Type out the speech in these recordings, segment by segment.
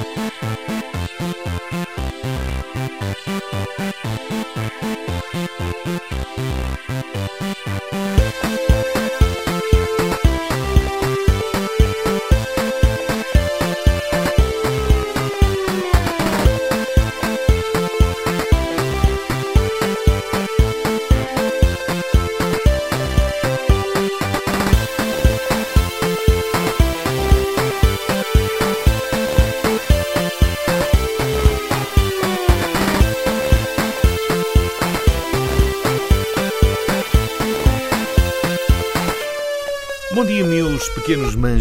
Bom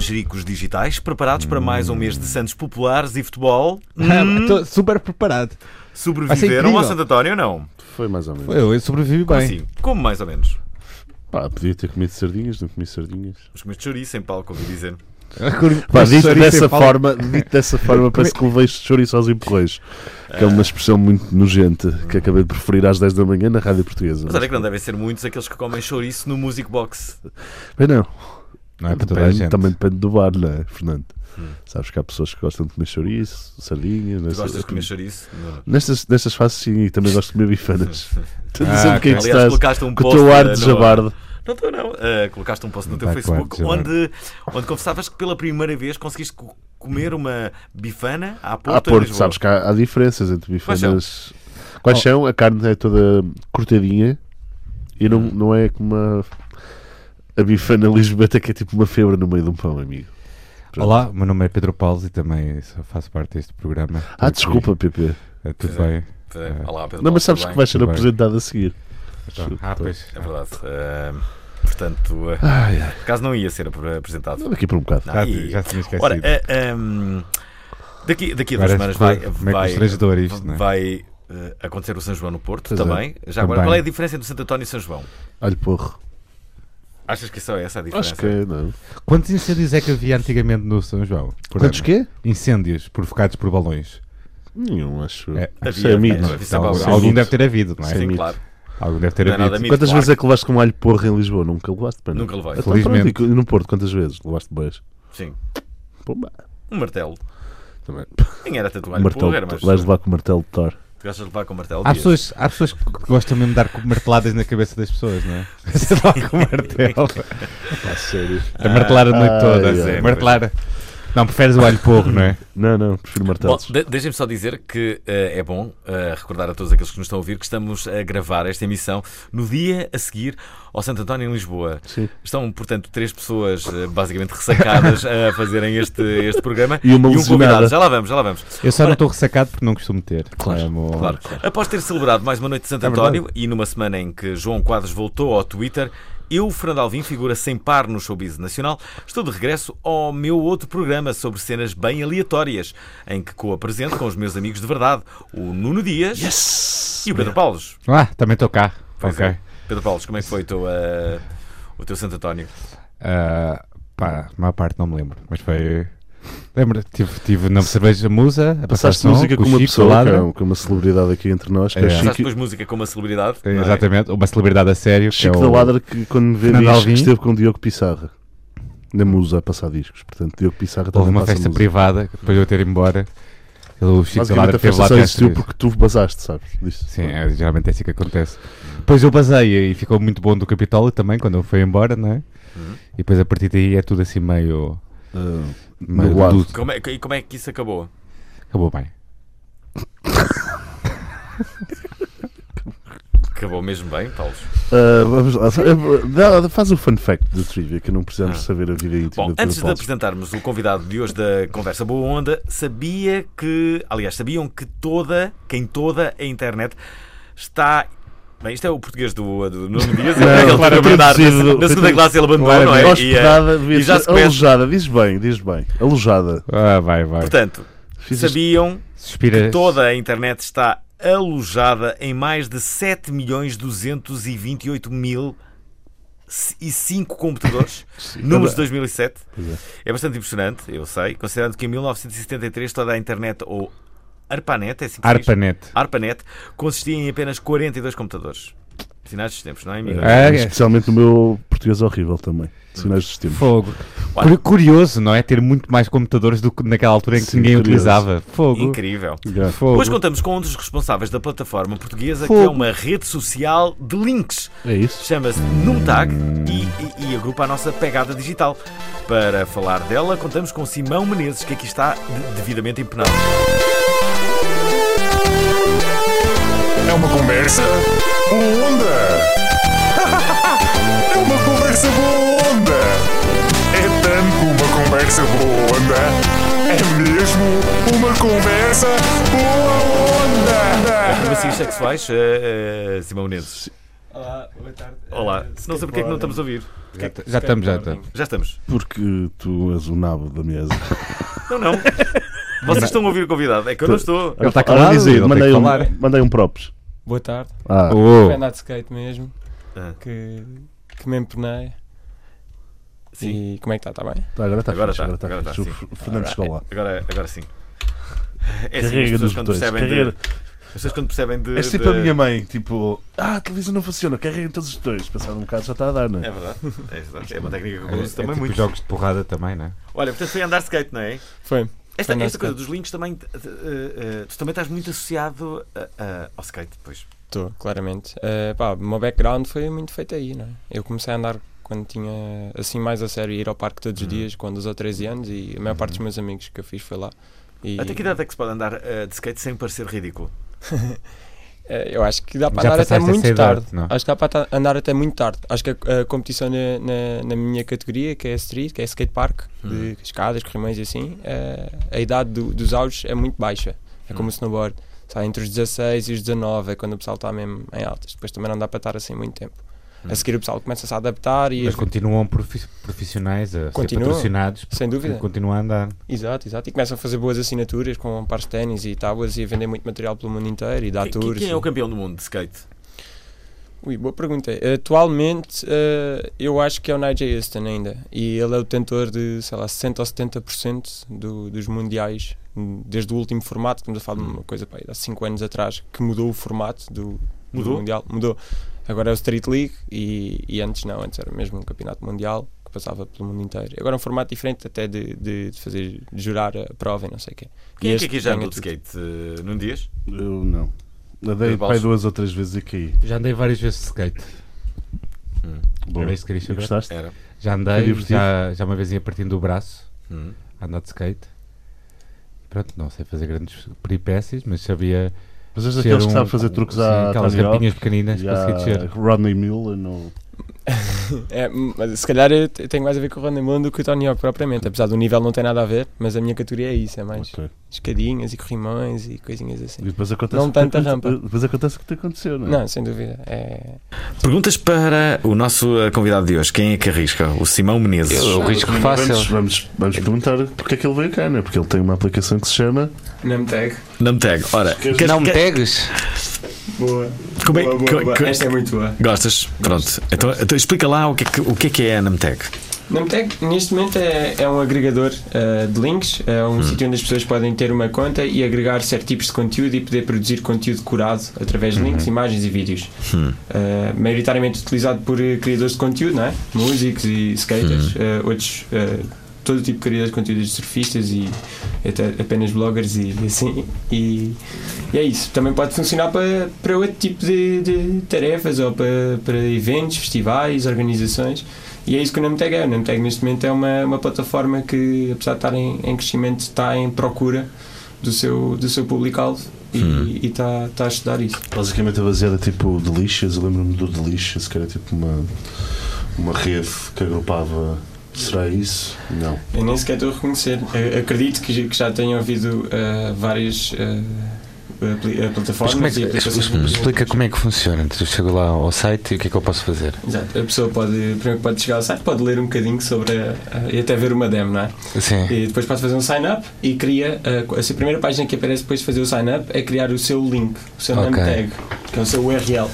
manjericos digitais, preparados para mais um mês de Santos Populares e futebol. Hum, Estou super preparado. Sobreviveram ao. Santo António ou não? Foi mais ou menos. Eu, eu sobrevivi Como bem. assim? Como mais ou menos? Pá, podia ter comido sardinhas, não comi sardinhas. Os comeste chouriço em palco, ouvi dizer. Pá, dito dessa forma, dito dessa forma, parece que levei chouriço aos empurrões. Que é uma expressão muito nojenta que acabei de preferir às 10 da manhã na rádio portuguesa. Mas olha que não devem ser muitos aqueles que comem chouriço no Music Box. Bem, não. Não é para toda a gente. também depende do bar, não é, Fernando? Hum. Sabes que há pessoas que gostam de comer chouriço, sardinhas. Tu nessas- gostas de comer chouriço? Nestas, nestas fases, sim, e também gosto de comer bifanas. Estou a dizer Ah, o que é. Aliás, estás colocaste um com o teu ar eh, de no- jabarde. Não estou, não. Eh, colocaste um post no teu Vai, Facebook claro, onde, onde confessavas que pela primeira vez conseguiste co- comer uma bifana à Porto. À Porto, sabes que há, há diferenças entre Quais são? bifanas. Quais Oh. são? A carne é toda cortadinha e não, não é como a, a bifana lisboeta que é tipo uma febre no meio de um pão, amigo. Pronto. Olá, o meu nome é Pedro Paulo e também só faço parte deste programa. Ah, Porque- desculpa, PP. É, tudo Pois é. bem. Eh, Olá, Pedro Não, mas sabes que bem? vai ser bem. apresentado a seguir. Então, ah, pois. É verdade. Eh, portanto, eh, Ai, acaso não ia ser ap- apresentado. Daqui por um bocado. Não, Já, e- já tinha esquecido. Ora, eh, ehm, daqui, daqui a duas semanas vai, vai, constrangedor isto, não é? vai eh, acontecer o São João no Porto Pois é. também. Já agora, Também. qual é a diferença entre o Santo António e São João? Olha, porro. Achas que só é essa a diferença? Acho que é, não. Quantos incêndios é que havia antigamente no São João? Por Quantos ano? quê? Incêndios provocados por balões. Nenhum, acho. É. Isso é Havia, mito. é Algum, deve ter havido, não é? Sim, claro. Algum deve ter Não é havido. mito, Quantas claro. vezes é que levaste com alho porro em Lisboa? Nunca levaste, não. Nunca levei. Então, Felizmente. pronto, e no Porto, quantas vezes? Levaste boas? Sim. Pumba. Um martelo. Também. Nem era tanto Um alho martelo, porro, era, mas vais levar com o martelo de Thor. Tu gostas de levar com o martelo. Há pessoas, há pessoas que gostam mesmo de dar marteladas na cabeça das pessoas, não é? Você dá com martelo. Pá, sério. A martelar a noite Ai, toda. ai, assim. martelar. Não, preferes o alho porro, não é? Não, não, prefiro Bom, martelos. de- deixem-me só dizer que eh, é bom eh, recordar a todos aqueles que nos estão a ouvir que estamos a gravar esta emissão no dia a seguir ao Santo António em Lisboa. Sim. Estão, portanto, três pessoas eh, basicamente ressacadas a fazerem este, este programa E uma um lesionada. convidado. Já lá vamos, já lá vamos. Eu só Ora- não estou ressacado porque não costumo ter. Claro, É, mo- Claro. Após ter celebrado mais uma noite de Santo É António e numa semana em que João Quadros voltou ao Twitter, eu, Fernando Alvim, figura sem par no showbiz nacional, estou de regresso ao meu outro programa sobre cenas bem aleatórias, em que co-apresento com os meus amigos de verdade, o Nuno Dias e o Pedro Paulos. Ah, também estou cá. Pois ok. é. Pedro Paulos, como é que foi o teu, eh, o teu Santo António? Ah, pá, a maior parte não me lembro, mas foi. Lembro, tive, tive na cerveja Musa, a Passaste som, música com o uma Chico pessoa, é, que é uma celebridade aqui entre nós, que é, É. Passaste Chico, depois música com uma celebridade? não é? Exatamente, uma celebridade a sério. que Chico é da o- Ladra, que quando me vê diz que esteve com Diogo Pissarra. Na Musa a passar discos. Portanto, Diogo Pissarra Houve uma festa música. privada, que depois de eu ter ido embora. ele- O Chico da Ladra a festa lá só existiu porque tu basaste, sabes? Disso. Sim, é, geralmente é assim que acontece. Depois eu basei e ficou muito bom do Capitólio também, quando ele foi embora, não é? Uhum. E depois a partir daí é tudo assim meio. Ah, meio nublado. Como é, e como é que isso acabou? Acabou bem. Acabou mesmo bem, Paulo? Ah, vamos lá. Dá- Faz o fun fact do trivia, que não precisamos Ah. saber a vida íntima Bom, antes de Paulo. apresentarmos o convidado de hoje da Conversa Boa Onda, sabia que, aliás, sabiam que toda, que em toda a internet está. Bem, isto é o português do, do Nuno Dias, Não, ele claro, teve a mandar traduzido- na, na segunda classe ele abandonou, não é? E, eh, Hospedada, e já se conhece. alojada, diz bem, diz bem. Alojada. Ah, vai, vai. Portanto, Fiz isto- sabiam Suspira. que toda a internet está alojada em mais de 7 milhões 228 mil e 5 computadores, números de 2007. Pois é. É bastante impressionante, eu sei, considerando que em 1973 toda a internet, ou ARPANET, é assim que se diz? ARPANET. ARPANET, consistia em apenas 42 computadores. Sinais dos tempos, não é, amigo? É. Especialmente no meu português horrível também. Sinais do sistema. Fogo. Olha. Curi- Curioso, não é? Ter muito mais computadores do que naquela altura em que Sim, ninguém curioso. utilizava. Fogo. Incrível. Já. Fogo. Hoje contamos com um dos responsáveis da plataforma portuguesa, que Fogo. é uma rede social de links. É isso? Chama-se Numtag e, e, e agrupa a nossa pegada digital. Para falar dela, contamos com Simão Menezes, que aqui está de- devidamente empenado. É uma conversa boa onda. É uma conversa boa onda. É tanto uma conversa boa onda. É mesmo uma conversa boa onda. Acrobacias sexuais, eh, eh, Simão Menezes. Olá, boa tarde. Olá, não sei porque é que não estamos a ouvir. Já, já estamos, já estamos. Já estamos. Porque tu és o nabo da mesa. Não, não. Vocês estão a ouvir o convidado, é que eu não estou. Ele está calado, diz aí, ele tem mandei, um, mandei um props. Boa tarde. Ah, Oh. Foi andar de skate mesmo. Ah. Que, que me empenei. Sim. E como é que está? Está bem? tá, agora está Agora tá, agora está agora tá, sim. O Fernando chegou lá. Agora, agora sim. É assim, as pessoas dos quando percebem de, as pessoas quando percebem de. És tipo de- a minha mãe, tipo, ah, a televisão não funciona, carrega todos os dois. Passado um bocado já está a dar, não é? É verdade. É, verdade. É uma técnica que É, eu é uso também tipo muito. jogos de porrada também, não é? Olha, portanto foi andar skate, não é? Foi. Esta, esta coisa dos links também. eh, eh, tu também estás muito associado a- ao skate, pois. Estou, claramente. Eh, pá, o meu background foi muito feito aí, não é? Eu comecei a andar quando tinha, assim, mais a sério, ir ao parque todos os Uhum. dias, com 12 ou 13 anos, e a maior parte dos meus amigos que eu fiz foi lá. E, Até que idade é que se pode andar de skate sem parecer ridículo? Eh, Eu acho que dá para Já andar até muito idade, tarde. não? Acho que dá para andar até muito tarde. Acho que a, a competição na, na, na minha categoria, que é street, que é skate park, Hum. de escadas, corrimões e assim, eh, a idade do- dos auges é muito baixa. É como Hum. o snowboard. Sabe, entre os 16 e os 19 é quando o pessoal está mesmo em altas. Depois também não dá para estar assim muito tempo. Hum. A seguir o pessoal começa-se a adaptar e Mas continuam profi- profissionais a ser Continuam, patrocinados. sem dúvida. Continuam a andar. Exato, exato. E começam a fazer boas assinaturas com pares de ténis e tábuas e a vender muito material pelo mundo inteiro e dar Quem, tours. quem é e- o campeão do mundo de skate? Ui, boa pergunta. Atualmente, eh, eu acho que é o Nigel Houston ainda. E ele é o detentor de, sei lá, 60 ou 70% do, dos mundiais, hum, desde o último formato, estamos a falar de uma coisa pá, há 5 anos atrás, que mudou o formato do, do Mudou? mundial. Mudou. Agora é o Street League e, e antes não, antes era mesmo um campeonato mundial que passava pelo mundo inteiro. Agora é um formato diferente até de, de, de fazer, de jurar a prova e não sei o quê. Quem E é que aqui já andou de skate? Eh, num dias? Eu não. Pedro pai duas ou três vezes e caí. Já andei várias vezes de skate. Bom, Era isso que querias saber? gostaste? Era. Já andei, já, já uma vez ia partindo do braço, Hum. a andar de skate. Pronto, não sei fazer grandes peripécias, mas sabia. Mas és daqueles que um- sabe fazer truques sim, à aquelas Hawk rampinhas pequeninas, e consegui à descer. Rodney Mullen ou... É, mas se calhar eu te- tenho mais a ver com o Ronda Mundo do que o Tony Hawk propriamente, apesar do nível não ter nada a ver, mas a minha categoria é isso, é mais Ok. escadinhas e corrimões e coisinhas E assim. depois acontece Não que tanta aconte- rampa. Depois acontece o que te aconteceu, não é? Não, sem dúvida. É... Perguntas para o nosso eh, convidado de hoje. Quem é que arrisca? O Simão Menezes. Eu- o risco fácil. Vamos, vamos, vamos perguntar porque é que ele veio cá, não é? Porque ele tem uma aplicação que se chama. Namtag. Namtag. Ora, queres- Não me tags? Boa. como é- boa, boa, boa. Esta é muito boa. Gostas? Pronto. Então, então explica lá o que é que, o que, é, que é a Namtag. Namtag, neste momento, é, é um agregador uh, de links, é um sítio onde as pessoas podem ter uma conta e agregar certos tipos de conteúdo e poder produzir conteúdo curado através de links, imagens e vídeos. Hum. Uh, maioritariamente utilizado por uh, criadores de conteúdo, não é? músicos e skaters, uh, outros, todo tipo de criadores de conteúdo, de surfistas e até apenas bloggers e, e assim. E, e é isso. Também pode funcionar para, para outro tipo de, de tarefas ou para, para eventos, festivais, organizações. E é isso que o Namtag é. O Namtag neste momento é uma, uma plataforma que, apesar de estar em, em crescimento, está em procura do seu, do seu público-alvo e, Hum. está, está a estudar isso. Basicamente é baseada tipo Delicious. Eu lembro-me do Delicious, que era tipo uma, uma rede que agrupava. Será isso? Não. Eu nem sequer estou a reconhecer. Eu acredito que, já- que já tenham ouvido uh, várias uh, plataformas como é que, e aplicações. explica como é que funciona. Eu chego lá ao site e o que é que eu posso fazer? Exato. A pessoa pode, primeiro pode chegar ao site, pode ler um bocadinho sobre a, a- e até ver uma demo, não é? Sim. E depois pode fazer um sign-up e cria. A, a primeira página que aparece depois de fazer o sign-up é criar o seu link, o seu name Ok. tag, que é o seu URL,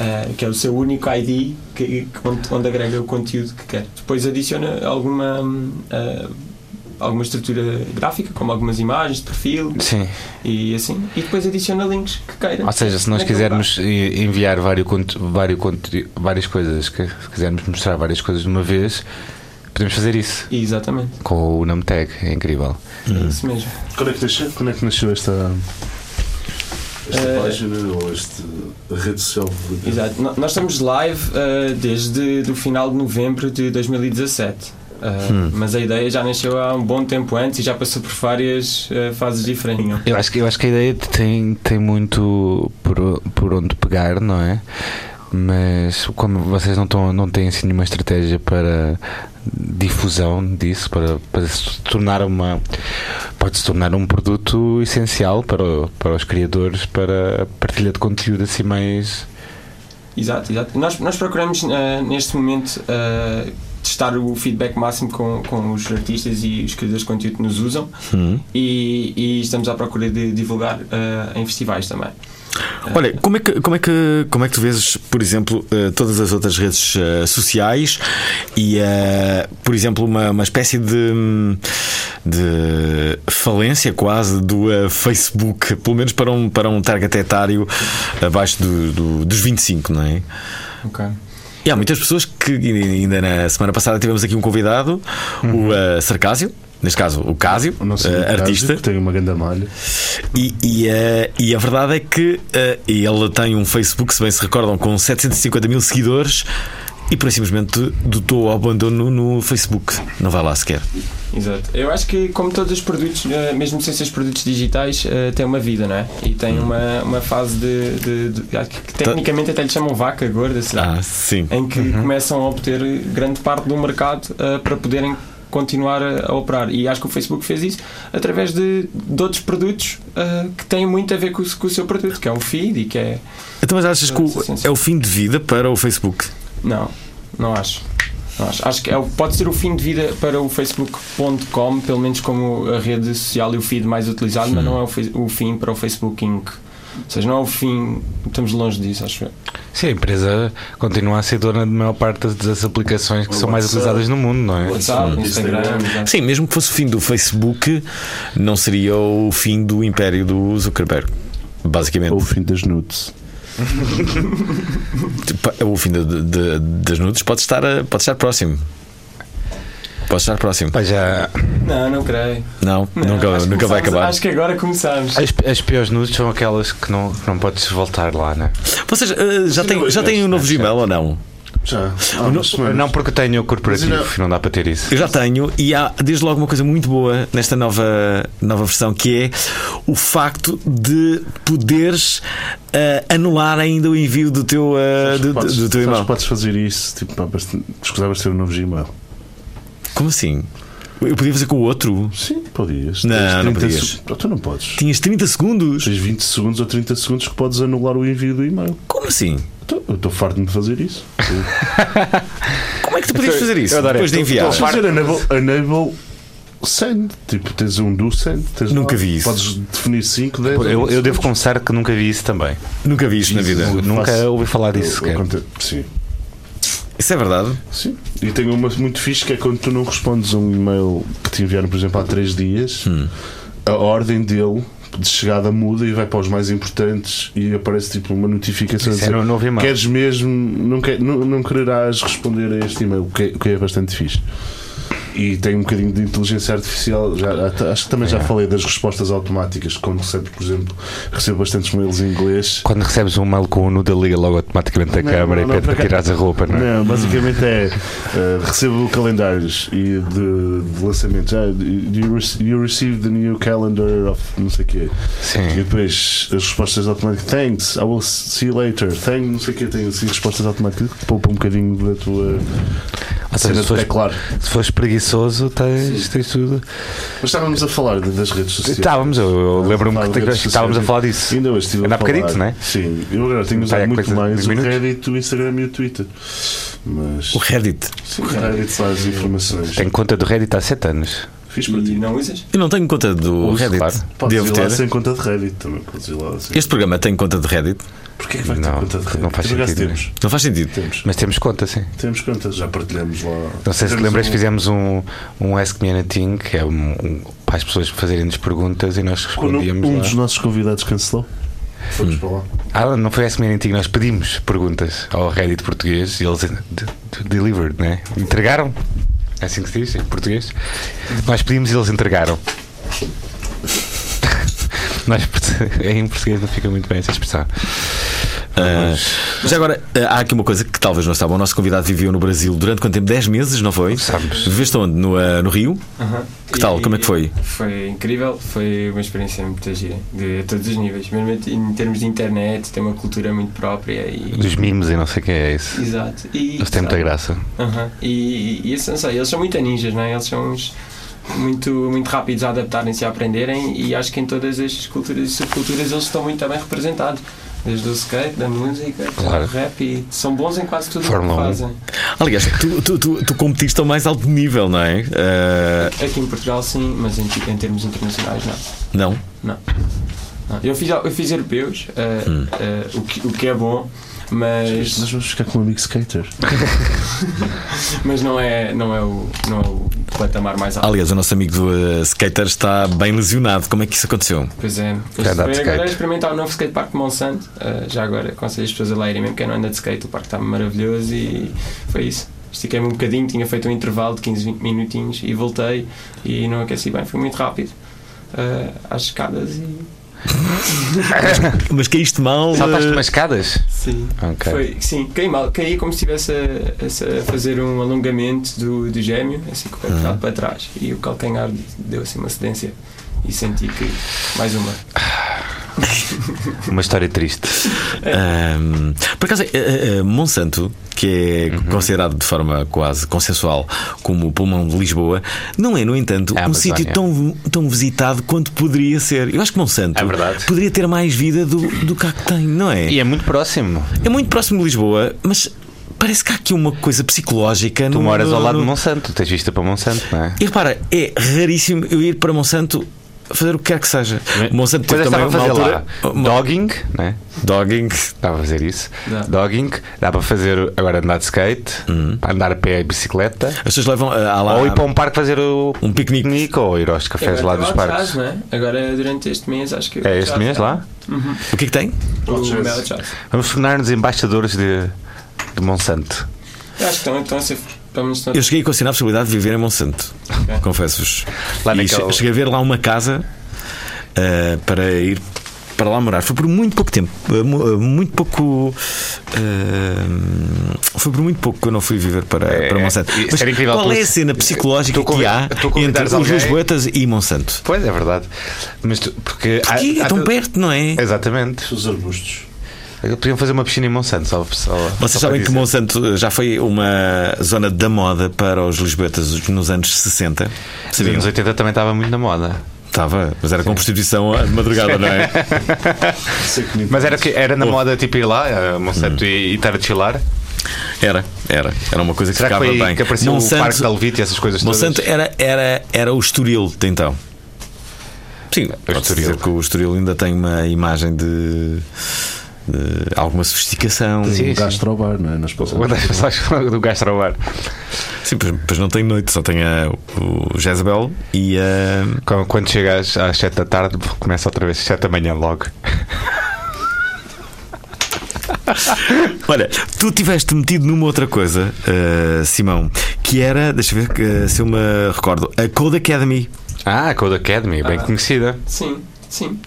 ah, que é o seu único ID que, que- onde, onde agrega o conteúdo que quer. Depois adiciona alguma. ah, alguma estrutura gráfica, como algumas imagens de perfil Sim. e assim, e depois adiciona links que queira. Ou seja, se nós quisermos i- enviar vários, vários, várias coisas, que, se quisermos mostrar várias coisas de uma vez, podemos fazer isso Exatamente, com o name tag, é incrível. é isso mesmo. Quando é que nasceu, quando é que nasceu esta, esta Eh, página ou esta rede social? pública? Exato. No- Nós estamos live uh, desde o final de novembro de 2017. Uh, Mas a ideia já nasceu há um bom tempo antes e já passou por várias uh, fases diferentes. Eu acho que, eu acho que a ideia tem, tem muito por, por onde pegar, não é? Mas como vocês não, estão, não têm assim nenhuma estratégia para difusão disso, para, para se tornar uma. pode se tornar um produto essencial para, o- para os criadores, para a partilha de conteúdo assim mais. Exato, exato. Nós, nós procuramos uh, neste momento uh, testar o feedback máximo com, com os artistas e os criadores de conteúdo que nos usam Hum. e, e estamos à procura de divulgar uh, em festivais também. Olha, como é, que, como, é que, como é que tu vês, por exemplo, eh, todas as outras redes eh, sociais e, eh, por exemplo, uma, uma espécie de, de falência quase do Facebook, pelo menos para um, para um target etário abaixo do, do- dos 25, não é? Ok. E há muitas pessoas que, ainda na semana passada tivemos aqui um convidado, o eh, Sarcásio, neste caso o Cásio, O Cásio, artista. que tem uma grande malha. E, e, eh, e a verdade é que eh, ele tem um Facebook, se bem se recordam, com 750 mil seguidores e por aí simplesmente dotou ao abandono no Facebook. Não vai lá sequer. Exato. Eu acho que, como todos os produtos, mesmo sem ser os produtos digitais, tem uma vida, não é? E tem uma, uma fase de. de- de- acho que tecnicamente até lhe chamam vaca gorda, será? Ah, sim. Em que começam a obter grande parte do mercado para poderem continuar a, a operar. E acho que o Facebook fez isso através de, de outros produtos eh, que têm muito a ver com, o- com o seu produto, que é um feed e que é. Então, mas achas que o- Sim, sim, sim. é o fim de vida para o Facebook? Não, não acho. Não acho. Acho que é, pode ser o fim de vida para o Facebook.com, pelo menos como a rede social e o feed mais utilizado, mas não é o, o fim para o Facebook Inc. Ou seja, não é o fim, estamos longe disso, acho eu. Sim, a empresa continua a ser dona de maior parte das- aplicações que O são mais WhatsApp. utilizadas no mundo, não é? WhatsApp, Sim. Instagram, exato. Sim, mesmo que fosse o fim do Facebook, não seria o fim do império do Zuckerberg. Basicamente, Ou o fim das nudes. o fim de- de- das nudes pode estar, pode estar próximo. Pode estar próximo. Pá, já, Não, não creio. Não, Não, nunca, nunca vai acabar. Acho que agora começamos. as, as piores nudes são aquelas que não, que não podes voltar lá, não é? Vocês eh, já têm, já têm um novo Gmail ou não? Já. Umas semanas. Não porque eu tenho o corporativo, Mas não dá para ter isso. Eu já tenho, e há desde logo uma coisa muito boa nesta nova, nova versão que é o facto de poderes eh, anular ainda o envio do teu, eh, do, Podes- do teu e-mail. que podes fazer isso, tipo, escusavas de ter um novo Gmail. Como assim? Eu podia fazer com o outro? Sim, podias. Não, não 30 podias. se- Tu não podes. Tinhas 30 segundos? Tens 20 segundos ou 30 segundos que podes anular o envio do e-mail. Como assim? Então, Eu estou farto de fazer isso. Como é que tu podias fazer isso? eu. Depois de enviar? Podes fazer enable, enable send. Tipo, tens um do send. Tens Nunca lá. vi isso. Podes definir 5, 10. Eu, eu devo confessar que nunca vi isso também. Nunca vi isto na vida. Eu Nunca faço- ouvi falar disso Eu- eu Sim. Isso é verdade? Sim. E tenho uma muito fixe que é quando tu não respondes a um e-mail que te enviaram, por exemplo, há 3 dias, Hum. a ordem dele de chegada muda e vai para os mais importantes e aparece tipo uma notificação Isso é dizer, no novo e-mail. queres mesmo, não, quer, não, não quererás responder a este e-mail, o que é, o que é bastante fixe. E tem um bocadinho de inteligência artificial. Já, acho que também já É. falei das respostas automáticas. Quando recebo, por exemplo, recebo bastantes mails em inglês. Quando recebes um mail com o nuda, liga logo automaticamente a Não, câmara não, e pede para tirares a roupa, não é? Não, basicamente é uh, recebo calendários e de, de lançamentos. Ah, you, rece- you received the new calendar of não sei o quê. E Sim. depois as respostas automáticas. Thanks, I will see you later. Thanks, não sei o quê. Tem assim respostas automáticas que poupa um bocadinho da tua Ou seja, se fores, teclar. se fores preguiçoso, tens, tens tudo. Mas estávamos a falar de- das redes sociais. Estávamos, eu, eu lembro-me Falar que, estávamos a falar disso. Ainda hoje estive Ainda a há bocadito, falar. não é? Sim, eu agora tenho usado muito mais o? Reddit, o Instagram e o Twitter. Mas O Reddit. o Reddit traz informações. Tenho conta do Reddit há 7 anos. Fiz para E ti. não usas? Eu não tenho conta do Uso, Reddit. claro. Podes Devo ir lá ter. sem conta de Reddit também. Podes ir lá sem. Este programa tem conta de Reddit. Porquê que vai ter Não, conta de Reddit? não faz sentido, Temos. Não faz sentido. Temos. Mas temos conta, sim. Temos conta, já partilhamos lá. Não sei se te Temos lembras, um- fizemos um, um Ask Me Anything, que é um, um- para as pessoas fazerem-nos perguntas e nós Quando respondíamos um lá. dos nossos convidados cancelou, fomos para lá. Ah, não foi Ask Me Anything, nós pedimos perguntas ao Reddit português e eles de- de- delivered, né? Entregaram. É assim que se diz em português. Nós pedimos e eles entregaram. Nós, em português não fica muito bem essa expressão. Ah, já agora, ah, há aqui uma coisa que talvez não saiba. O nosso convidado viveu no Brasil durante quanto tempo? 10 meses, não foi? Sabes. Viveste onde? No, ah, no Rio? Aham. Que tal? E- Como é que foi? Foi incrível, foi uma experiência muito gira, de a todos os níveis, mesmo em termos de internet, tem uma cultura muito própria e. Dos mimos e não sei o que é isso. Exato. E, Eles têm muita graça. Aham. E, e, isso, não sei, eles são muito ninjas, não é? Eles são uns muito, muito rápidos a adaptarem-se e a aprenderem e acho que em todas as culturas e subculturas eles estão muito bem representados. Desde o skate, da música, Claro. do rap e são bons em quase tudo o Fórmula que 1. fazem. Aliás, tu, tu, tu, tu competiste ao mais alto nível, não é? Ah, Aqui em Portugal sim, mas em, em termos internacionais não. não? Não. Eu fiz, eu fiz europeus, eh, Hum. eh, o, que, o que é bom, mas, Nós vamos ficar com um amigo skater. mas não, é, não, é o, não é o patamar mais alto. Aliás, o nosso amigo do ah, skater está bem lesionado. Como é que isso aconteceu? Pois é, eu agora experimentar o novo skatepark de Monsanto. eh, já agora aconselho as pessoas a lá irem, mesmo quem não anda de skate, o parque está maravilhoso e foi isso. Estiquei-me um bocadinho, tinha feito um intervalo de 15, 20 minutinhos e voltei e não aqueci bem, foi muito rápido. eh, às escadas e. Mas caíste mal. Saltaste ah, umas escadas? Sim. Ok. Foi, sim, caí mal. Caí como se estivesse a, a- fazer um alongamento do, do gêmeo, assim com o pé virado para trás. E o calcanhar deu assim uma cedência. E senti que. Mais uma. Uma história triste. Ahm, por acaso, eh, eh, Monsanto, que é Uhum. considerado de forma quase consensual como o pulmão de Lisboa, não é, no entanto, É um sítio tão, tão visitado quanto poderia ser. Eu acho que Monsanto É poderia ter mais vida do, do que há que tem, não é? E é muito próximo. É muito próximo de Lisboa, mas parece que há aqui uma coisa psicológica. Tu no- moras no- ao lado no- de Monsanto, tens vista para Monsanto, não é? E repara, é raríssimo eu ir para Monsanto fazer o que quer que seja. Monsanto Depois teve estava a também uma fazer altura. lá dogging, né? Dogging. Dá para fazer isso. Dá. Dogging, dá para fazer agora andar de skate, Uhum. andar a pé e bicicleta, As pessoas levam há lá ou ir para um parque fazer o um piquenique. ou ir aos cafés Agora lá dos o parques. Jazz, não é? Agora durante este mês acho que. É este mês está. lá? O que é que tem? O. Vamos tornar-nos embaixadores de, de Monsanto. Eu acho que estão, estão a ser. Pelo menos estão Eu cheguei a considerar a possibilidade de viver em Monsanto. Ok. Confesso-vos. Che- cheguei a ver lá uma casa ah, para ir para lá morar. Foi por muito pouco tempo. mu- ah, muito pouco. ah, foi por muito pouco que eu não fui viver para, É, para Monsanto. isso Mas incrível. qual é a cena psicológica que há entre os alguém- Lisboetas e Monsanto? Pois é verdade. Mas tu- porque há- é há- tão perto, não é? Exatamente. Os arbustos. Podiam fazer uma piscina em Monsanto, só, só, Vocês só sabem que. Monsanto já foi uma zona da moda para os lisboetas nos anos 60? Nos anos 80 também estava muito na moda. Estava, mas era com prostituição de madrugada, não é? Que Mas era, que, era na Oh. moda tipo ir lá, a Monsanto, e, e estar a chilar? Era, era. Era uma coisa que Será que ficava foi aí bem. que apareceu Monsanto- o Parque da Levite e essas coisas todas? Monsanto era, era, era o Estoril de então. Sim, pode dizer que o Estoril ainda tem uma imagem de alguma sofisticação. Sim, um sim. gastrobar, não é? Nas faz do gastrobar. Sim, pois, pois não tem noite, só tem a, o Jezebel e a. Quando, quando chegas às 7 da tarde, começa outra vez às 7 da manhã logo. Olha, tu tiveste metido numa outra coisa, eh, Simão, que era, deixa eu ver que, se eu me recordo, a Code Academy. Ah, a Code Academy, bem Ah. conhecida. Sim, sim.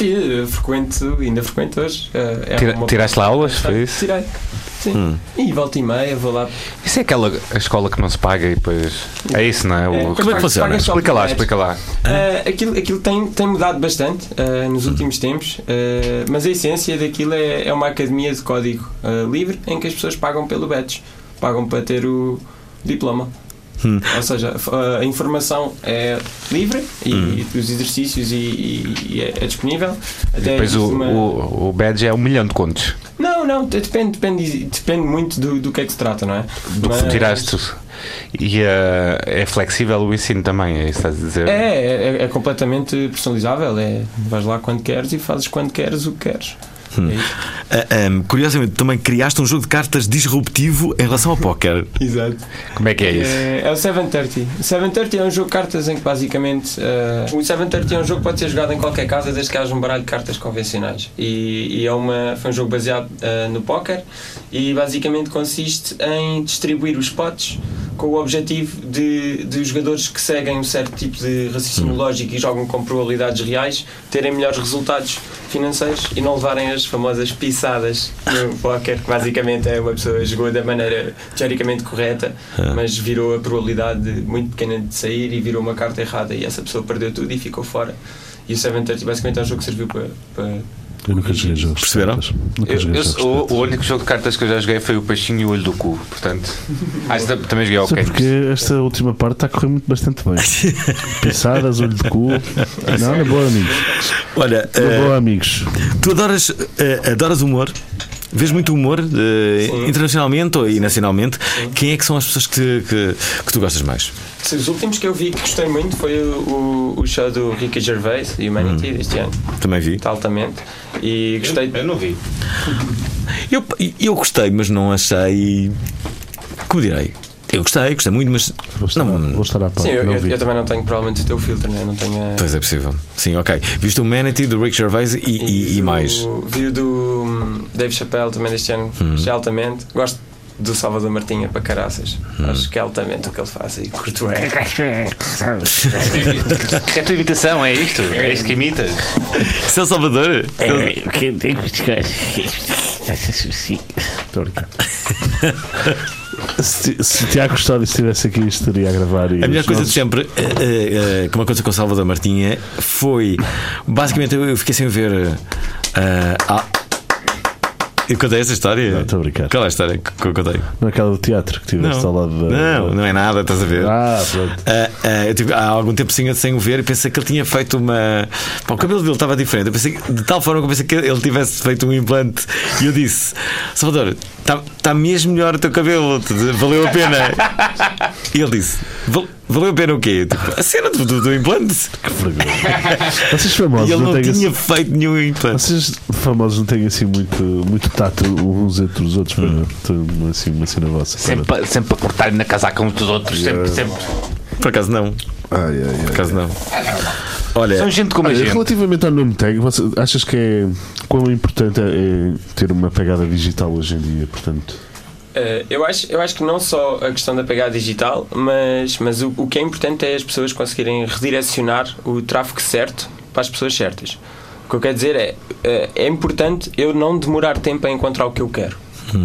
Eu frequento, ainda frequento hoje. eh, é Tira- tiraste lá aulas, foi isso? Tirei. Sim. Hum. E volta e meia, vou lá. Isso é aquela a escola que não se paga e depois. É isso, não é? O- É, Como é que funciona? Explica lá, explica lá. Uh, aquilo aquilo tem, tem mudado bastante uh, nos últimos tempos, uh, mas a essência daquilo é, é uma academia de código livre em que as pessoas pagam pelo badge, pagam para ter o diploma. Hum. Ou seja, a informação é livre e, Hum. os exercícios e, e- é, é disponível. Até Depois o, uma- o, o badge é um milhão de contos. Não, não, de- depende, depende, depende muito do, do que é que se trata, não é? Do que Mas- tiraste. E eh, é flexível o ensino também, é isso que estás a dizer? É, é, é completamente personalizável. É, vais lá quando queres e fazes quando queres o que queres. Hum. É. Ah, ahm, curiosamente, também criaste um jogo de cartas disruptivo em relação ao póquer. Exato. Como é que é isso? É, é o 730. O 730 é um jogo de cartas em que basicamente eh, o 730 é um jogo que pode ser jogado em qualquer casa desde que haja um baralho de cartas convencionais. E, e é uma, foi um jogo baseado eh, no póquer e basicamente consiste em distribuir os potes com o objetivo de, de os jogadores que seguem um certo tipo de raciocínio lógico e jogam com probabilidades reais terem melhores resultados financeiros e não levarem as famosas pisadas no póquer, que basicamente é uma pessoa jogou da maneira teoricamente correta, mas virou a probabilidade de- muito pequena de sair e virou uma carta errada e essa pessoa perdeu tudo e ficou fora. E o 730 basicamente é um jogo que serviu para, para Eu nunca joguei jogos. Perceberam? Nunca Eu- joguei eu- jogos o, o único jogo de cartas que eu já joguei foi o Peixinho e o Olho do Cu, portanto. Ah, também joguei ao Keynes. porque esta última parte está a correr muito bastante bem. Pisadas, olho de cu. Não, na boa, amigos. Olha, eh, boa, amigos. tu adoras, eh, adoras humor? Vês muito humor Sim. internacionalmente e nacionalmente? Quem é que são as pessoas que, que, que tu gostas mais? Sim, Os últimos que eu vi que gostei muito foi o, o, show do Ricky Gervais, Humanity, deste ano, Também vi. altamente. E gostei. Eu não vi. Eu, eu gostei, mas não achei. Como direi? Eu gostei, gostei muito, mas. Vou estar, Não, vou estar à parte. Sim, eu, eu, eu também não tenho provavelmente o teu filtro, né? não tenho. a- Pois é possível. Sim, ok. Viste o Humanity do Rick Gervais e, e, e o- mais. Vi o do hum, Dave Chappelle também deste ano, Hum. gostei altamente. Gosto do Salvador Martinha para caraças. Hum. Acho que é altamente o que ele faz e curto é. É a tua imitação, é isto? É isto que imitas? Seu Salvador? É, o que eu tenho que buscar? Estou. Se, se Tiago Custódio estivesse aqui, estaria a gravar. E A melhor coisa de nossos- sempre, eh, eh, eh, como aconteceu com o Salvador Martinha, foi. Basicamente, eu fiquei sem ver. eh, ah, eu contei essa história? Não, estou a brincar. Qual é a história que que eu contei? Não é aquela do teatro que tiveste ao lado da. não, não é nada, estás a ver? Ah, pronto. Ah, ah, eu tive, há algum tempo sem, sem o ver e pensei que ele tinha feito uma. Pá, o cabelo dele estava diferente. Eu pensei que- de tal forma que eu pensei que ele tivesse feito um implante. E eu disse: Salvador, está tá mesmo melhor o teu cabelo, valeu a pena. E ele disse: "Val- Valeu a pena o quê? Tipo, a cena do, do, do implante. Que vergonha. Vocês famosos E ele não não tinha assim, feito nenhum implante. Vocês famosos não têm assim muito, muito tato uns entre os outros Hum. para ter assim, uma cena vossa. Sempre, sempre a cortarem na casaca uns dos outros, sempre, sempre. Por acaso não. Ai, ai, ai. Por acaso não. Olha, São gente como a Olha, gente. relativamente ao nome tag, você, achas que é quão importante é, é ter uma pegada digital hoje em dia? Portanto, Eh, eu, acho, eu acho que não só a questão da pegada digital, mas, mas o, o que é importante é as pessoas conseguirem redirecionar o tráfego certo para as pessoas certas. O que eu quero dizer é, eh, é importante eu não demorar tempo a encontrar o que eu quero.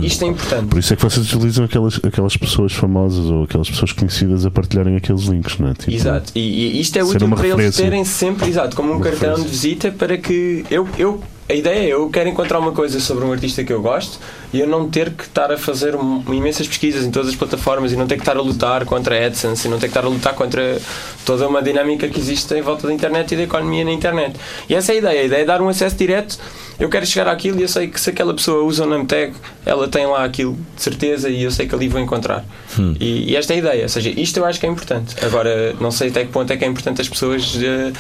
Isto é importante. por isso é que vocês utilizam aquelas, aquelas pessoas famosas ou aquelas pessoas conhecidas a partilharem aqueles links, não é? Tipo, Exato, e, e isto é útil para eles referência. terem sempre, exato, como um Uma cartão referência. de visita para que eu, eu a ideia é eu quero encontrar uma coisa sobre um artista que eu gosto e eu não ter que estar a fazer um- imensas pesquisas em todas as plataformas e não ter que estar a lutar contra a AdSense e não ter que estar a lutar contra toda uma dinâmica que existe em volta da internet e da economia na internet. E essa é a ideia, a ideia é dar um acesso direto. Eu quero chegar àquilo e eu sei que se aquela pessoa usa o name tag, ela tem lá aquilo de certeza e eu sei que ali vou encontrar. E, e esta é a ideia, ou seja, isto eu acho que é importante. Agora, não sei até que ponto é que é importante as pessoas eh,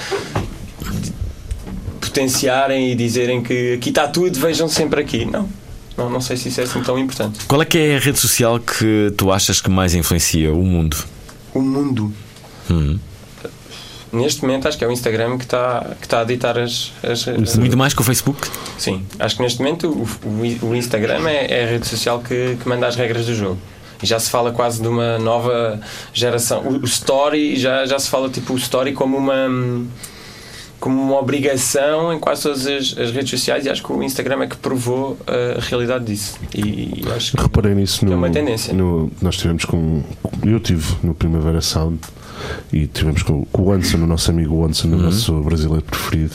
potenciarem e dizerem que aqui está tudo, vejam sempre aqui. Não. Não, não sei se isso é assim tão importante. qual é que é a rede social que tu achas que mais influencia o mundo? O mundo. Hum. Neste momento acho que é o Instagram que está, que está a ditar as, as, as- Muito mais que o Facebook? Sim, acho que neste momento o, o- o Instagram é, é a rede social que, que manda as regras do jogo. E já se fala quase de uma nova geração. O, o Story, já, já se fala tipo o Story como uma hum, como uma obrigação em quase todas as, as redes sociais e acho que o Instagram é que provou uh, a realidade disso. E, e acho que Reparei nisso no, É uma tendência. no- Nós tivemos com. Eu tive no Primavera Sound e tivemos com, com o Anson, o nosso amigo Anson, Uhum. o nosso brasileiro preferido.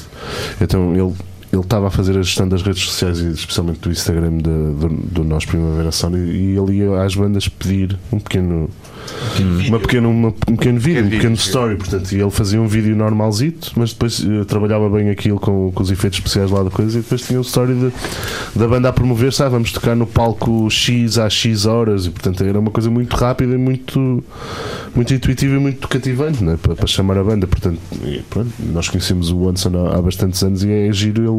Então ele. Ele estava a fazer a gestão das redes sociais e especialmente do Instagram de- do, do nosso Primavera Sound e, ele ia às bandas pedir um pequeno uma pequena, uma- um pequeno vídeo, um Pequeno pequeno story, portanto, e ele fazia um vídeo normalzito, mas depois eh, trabalhava bem aquilo com, com os efeitos especiais lá da coisa e depois tinha o story de- da banda a promover, sabe, vamos tocar no palco X às X horas e portanto era uma coisa muito rápida e muito, muito intuitiva e muito cativante né, para, para chamar a banda, portanto, e pronto, nós conhecemos o Anderson há, há bastantes anos e é giro ele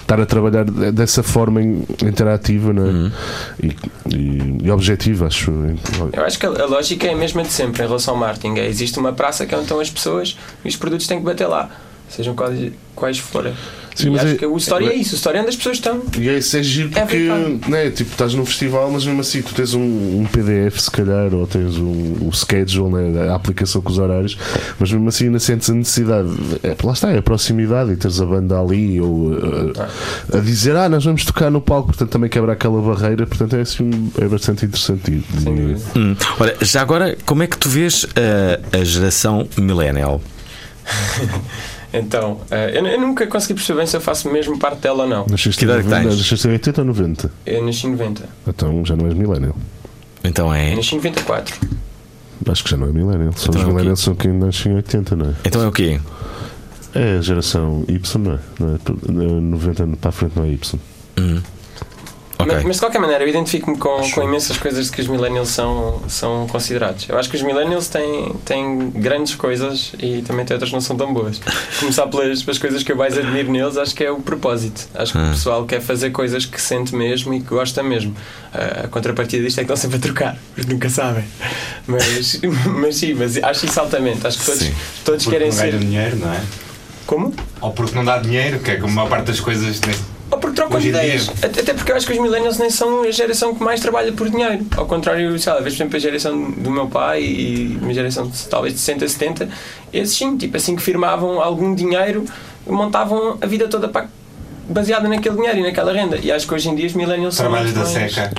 estar a trabalhar de- dessa forma in- interativa né, Uhum. e, e, e objetiva, acho. Eu acho que a a lógica é a mesma de sempre em relação ao marketing. É, existe uma praça que é onde estão as pessoas e os produtos têm que bater lá, sejam quais, quais forem. Sim, mas acho é- que o story é isso, o story é onde as pessoas estão. E é isso é giro É porque né, tipo, estás num festival, mas mesmo assim tu tens um, um PDF se calhar, ou tens um, o schedule, né, a aplicação com os horários, mas mesmo assim ainda sentes a necessidade. É, lá está, é a proximidade e teres a banda ali ou uh, a dizer ah, nós vamos tocar no palco, portanto também quebra aquela barreira, portanto é, assim, um- é bastante interessante. e- dúvida. Hum. Ora, já agora, como é que tu vês a, a geração millennial? Então, eh, eu, eu nunca consegui perceber bem se eu faço mesmo parte dela ou não. Nasceste Que em idade que 90, tens? nasceste em 80 ou 90? Eu nasci em 90. Então já não és millennial. Então é. Nasci em 94. Acho que já não é millennial. Só Então os é millennials são quem nasce em 80, não é? Então é o quê? É a geração Y, não é? Não é? 90 para a frente não é Y. Hum. Ok. Mas, mas de qualquer maneira, eu identifico-me com, com imensas coisas que os millennials são, são considerados. Eu acho que os millennials têm, têm grandes coisas e também têm outras que não são tão boas. Começar pelas, pelas coisas que eu mais admiro neles, acho que é o propósito. Acho que Ah. o pessoal quer fazer coisas que sente mesmo e que gosta mesmo. A contrapartida disto é que estão sempre a trocar, porque nunca sabem. Mas, mas sim, mas acho isso altamente. Acho que todos, Sim. todos querem ser. dinheiro, não é? Como? Ou porque não dá dinheiro, que é como a maior parte das coisas. neste- Ou porque trocam Hoje em ideias. dia- Até porque eu acho que os millennials nem são a geração que mais trabalha por dinheiro. Ao contrário, sei lá, vejo, por exemplo, a geração do meu pai e uma geração de, talvez de 60, 70, esses sim, tipo assim que firmavam algum dinheiro, montavam a vida toda para, baseada naquele dinheiro e naquela renda. E acho que hoje em dia os millennials são. Trabalhos da mais- seca.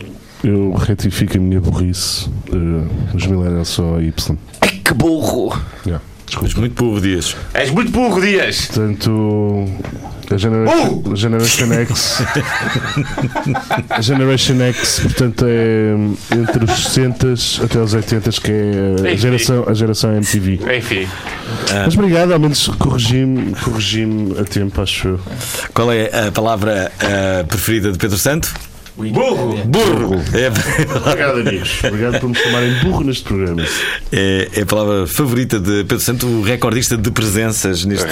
Eu retifico a minha burrice. eh, os millennials são a Y. Ai que burro! Yeah. Mas muito burro, Dias. És muito burro, Dias! Portanto, a Generation, a Generation X. a Generation X, portanto, é entre os 60 até os 80 que é a geração, a geração MTV. Enfim. Mas obrigado, ao menos corrigi-me corrigi a tempo, acho eu. Qual é a palavra ah, preferida de Pedro Santo? Burro! Burro! É, Obrigado, amigos. Obrigado por me chamarem burro neste programa. é, é a palavra favorita de Pedro Santo, o recordista de presenças neste,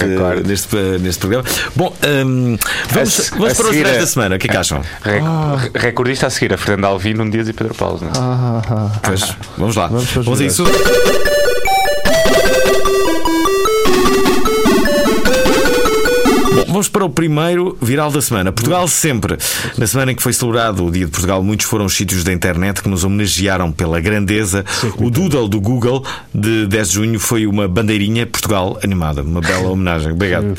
neste, neste programa. Bom, hum, vamos, A vamos a para os finais a- da semana. O que é que acham? Rec- Recordista a seguir a Fernando Alvim, Nuno Dias e Pedro Paulo. Não? é? Ah, Pois, vamos lá. Vamos Vamos a isso. Vamos para o primeiro viral da semana. Portugal sempre. Na semana em que foi celebrado o Dia de Portugal, muitos foram os sítios da internet que nos homenagearam pela grandeza. O Doodle do Google, de 10 de junho, foi uma bandeirinha Portugal animada. Uma bela homenagem. Obrigado.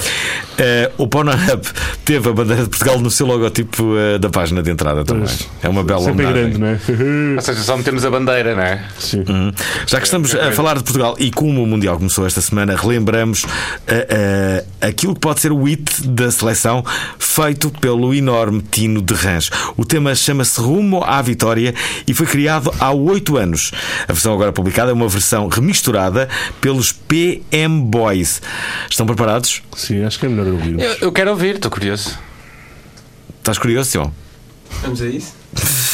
Eh, o Pornhub teve a bandeira de Portugal no seu logotipo eh, da página de entrada também. Pois. É uma bela Sempre homenagem. grande, não é? Ou seja, só metemos a bandeira, não é? Sim. Hum. Já que estamos a falar de Portugal e como o Mundial começou esta semana, relembramos ah, aquilo que pode ser o da seleção feito pelo enorme Tino de Rãs. O tema chama-se Rumo à Vitória e foi criado há oito anos. A versão agora publicada é uma versão remisturada pelos PM Boys. Estão preparados? Sim, acho que é melhor ouvirmos. Eu, eu quero ouvir, estou curioso. Estás curioso, Simão? Vamos a isso?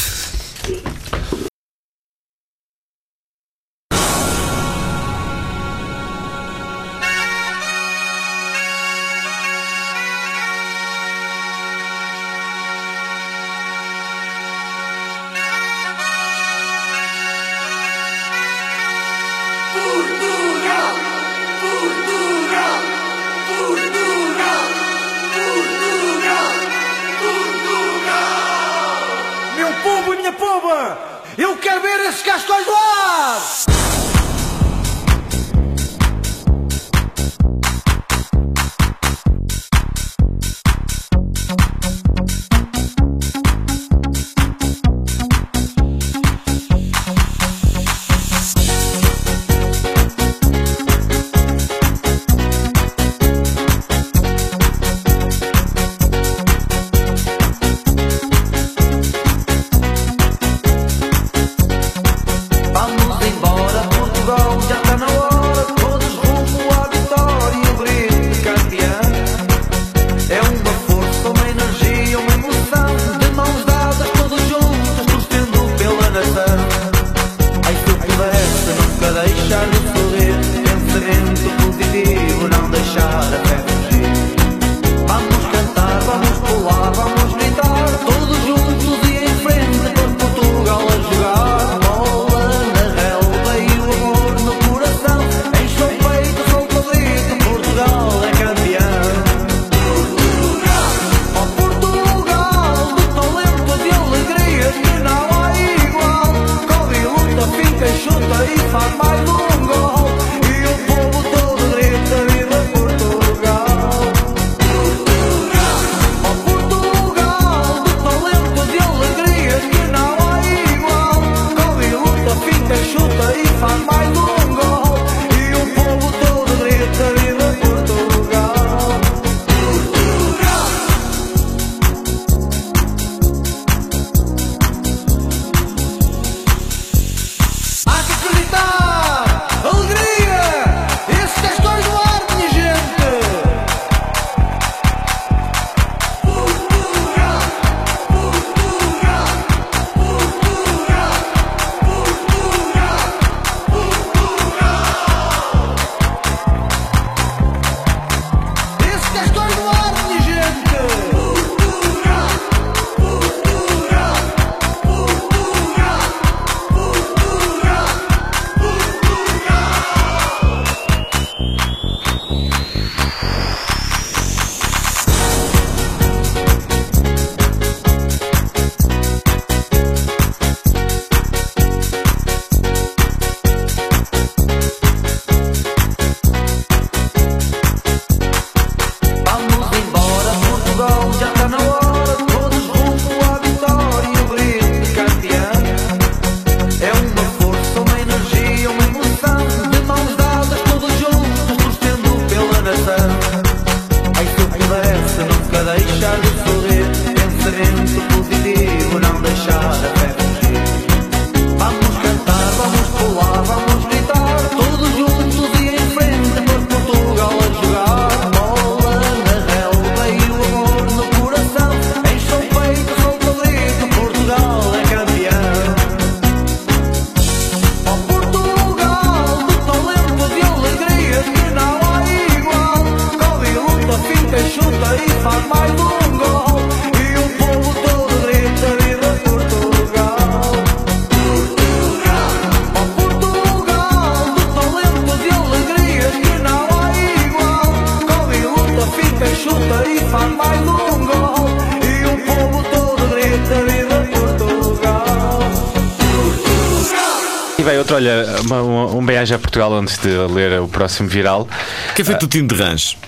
Portugal antes de ler o próximo viral. Quem foi o Tino de Range?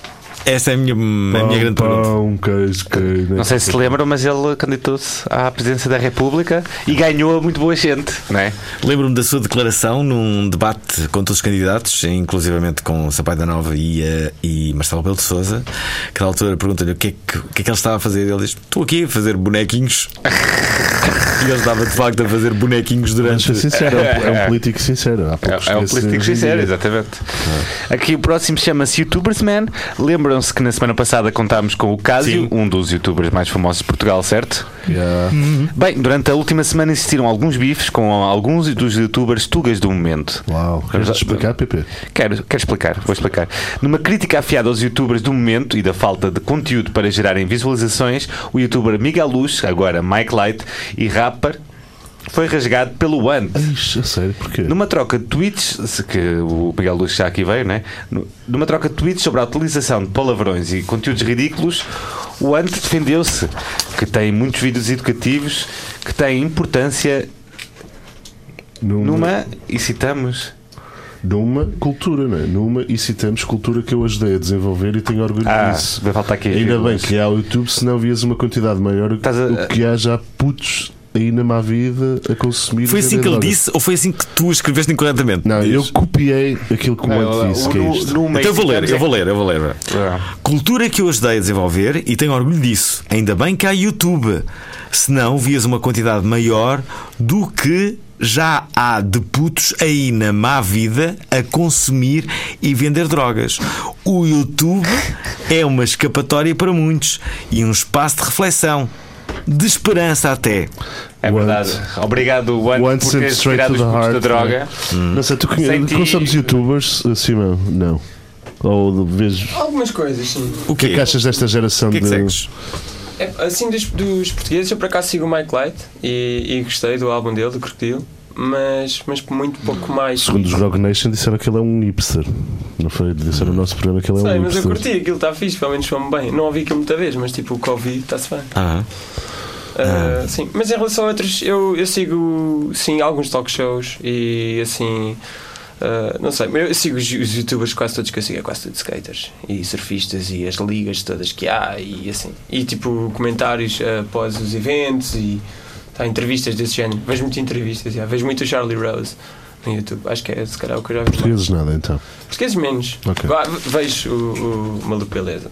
Essa é a minha, a minha grande pergunta. Pão, queijo, queijo. Não sei se se lembram, mas ele candidatou-se à presidência da República e ganhou muito boa gente, não é? Lembro-me da sua declaração num debate com todos os candidatos, inclusivamente com Sampaio da Nova e, e Marcelo Belo de Souza, que na altura pergunta-lhe o que, é que, o que é que ele estava a fazer. Ele diz: Estou aqui a fazer bonequinhos. e ele estava de facto a fazer bonequinhos durante. sincero, é um, é um político sincero. Há poucos É, é um político sincero, exatamente. Aqui o próximo chama-se Youtubers Man. Lembram-se que na semana passada contámos com o Cásio, Sim. um dos youtubers mais famosos de Portugal, certo? Yeah. Bem, durante a última semana existiram alguns bifes com alguns dos youtubers tugas do momento. Uau, queres explicar, PP? Quero, quero explicar, vou explicar. Numa crítica afiada aos youtubers do momento e da falta de conteúdo para gerarem visualizações, o youtuber Miguel Luz, agora Mike Light, e foi rasgado pelo Ant. Ixi, sério, porquê? Numa troca de tweets, se- que o Miguel Luz já aqui veio, né? Nu- Numa troca de tweets sobre a utilização de palavrões e conteúdos ridículos, o Ant defendeu-se que tem muitos vídeos educativos que têm importância Numa, numa, e citamos, numa cultura, não é? Numa, e citamos cultura que eu ajudei a desenvolver e tenho orgulho ah, disso. vai faltar aqui Ainda bem que há o YouTube, senão vias uma quantidade maior a- o que há já putos aí na má vida a consumir. Foi assim que ele drogas. disse ou foi assim que tu escreveste incorretamente? Não, Diz. eu copiei aquilo que o Monte disse, que é no- isto. numa Então eu vou ler, eu é- vou ler, eu vou ler. Ah. Cultura que eu ajudei a desenvolver e tenho orgulho disso. Ainda bem que há YouTube. Senão vias uma quantidade maior do que já há de putos aí na má vida a consumir e vender drogas. O YouTube é uma escapatória para muitos e um espaço de reflexão. De esperança até. É verdade. Obrigado, One, por teres straight tirado to os the putos da heart, droga. Não sei, tu Sem conhe- ti- consomes youtubers, eh, Simão? Não. Ou vejo. Algumas coisas, sim. O que é que achas desta geração O que é que de. segues? É, assim, dos, dos portugueses, eu por acaso sigo o Mike Light e, e gostei do álbum dele, do Crocodile, mas, mas muito pouco mais. Segundo os Rogue Nation, disseram que ele é um hipster. Não foi? Disseram no nosso programa que ele é Sei, um mas eu hipster. curti, aquilo está fixe, pelo menos foi-me bem. Não ouvi aquilo muita vez, mas tipo, o que ouvi está-se bem. Ah, Ah, Sim, mas em relação a outros, eu, eu sigo sim alguns talk shows e assim. ah, não sei, eu sigo os, os youtubers quase todos que eu sigo, é quase todos skaters e surfistas e as ligas todas que há e assim. E tipo comentários ah, após os eventos e tá, entrevistas desse género. Vejo muitas entrevistas, já. vejo muito o Charlie Rose no YouTube. Acho que é se calhar o que eu já vi. mais. Portugueses nada, então. Portugueses menos. Ok. Vá, vejo o, o Maluco Beleza.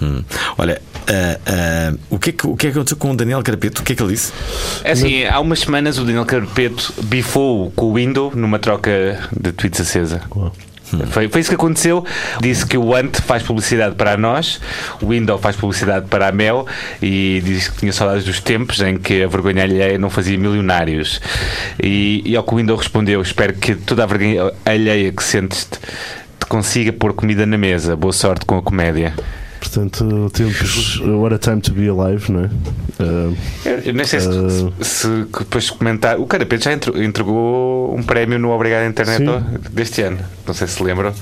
hum. Olha, ah, ah, o, que é que, o que é que aconteceu com o Daniel Carapeto? O que é que ele disse? É assim, há umas semanas o Daniel Carpeto bifou com o Window numa troca de tweets acesa. Uau. Foi, foi isso que aconteceu. Disse que o Ant faz publicidade para nós, o Window faz publicidade para a Mel e disse que tinha saudades dos tempos em que a vergonha alheia não fazia milionários. E, e ao que o Window respondeu: Espero que toda a vergonha alheia que sentes te, te consiga pôr comida na mesa. Boa sorte com a comédia. Portanto, tempos. What a time to be alive, não é? Ah, Eu, eu nem sei se, Ah. se que depois comentar. O Carapeto já entre- entregou um prémio no Obrigado Internet Sim. deste ano. Não sei se lembram.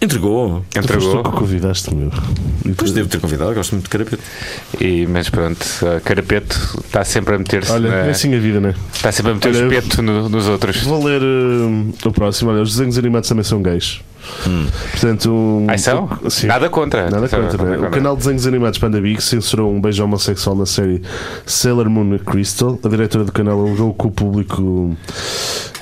Entregou. Entregou. tu que o convidaste, meu. Pois tu- devo ter convidado, gosto muito de Carapeto. E, mas pronto, Carapeto está sempre a meter-se. Olha, na- é assim a vida, não é? Está sempre a meter Olha, o espeto no- nos outros. Vou ler ah, o próximo. Olha, os desenhos animados também são gays. Portanto, um, Ai, são? sim. Nada contra. Nada São- contra, nada O canal de desenhos animados Panda Big censurou um beijo homossexual na série Sailor Moon Crystal. A diretora do canal alegou que o público,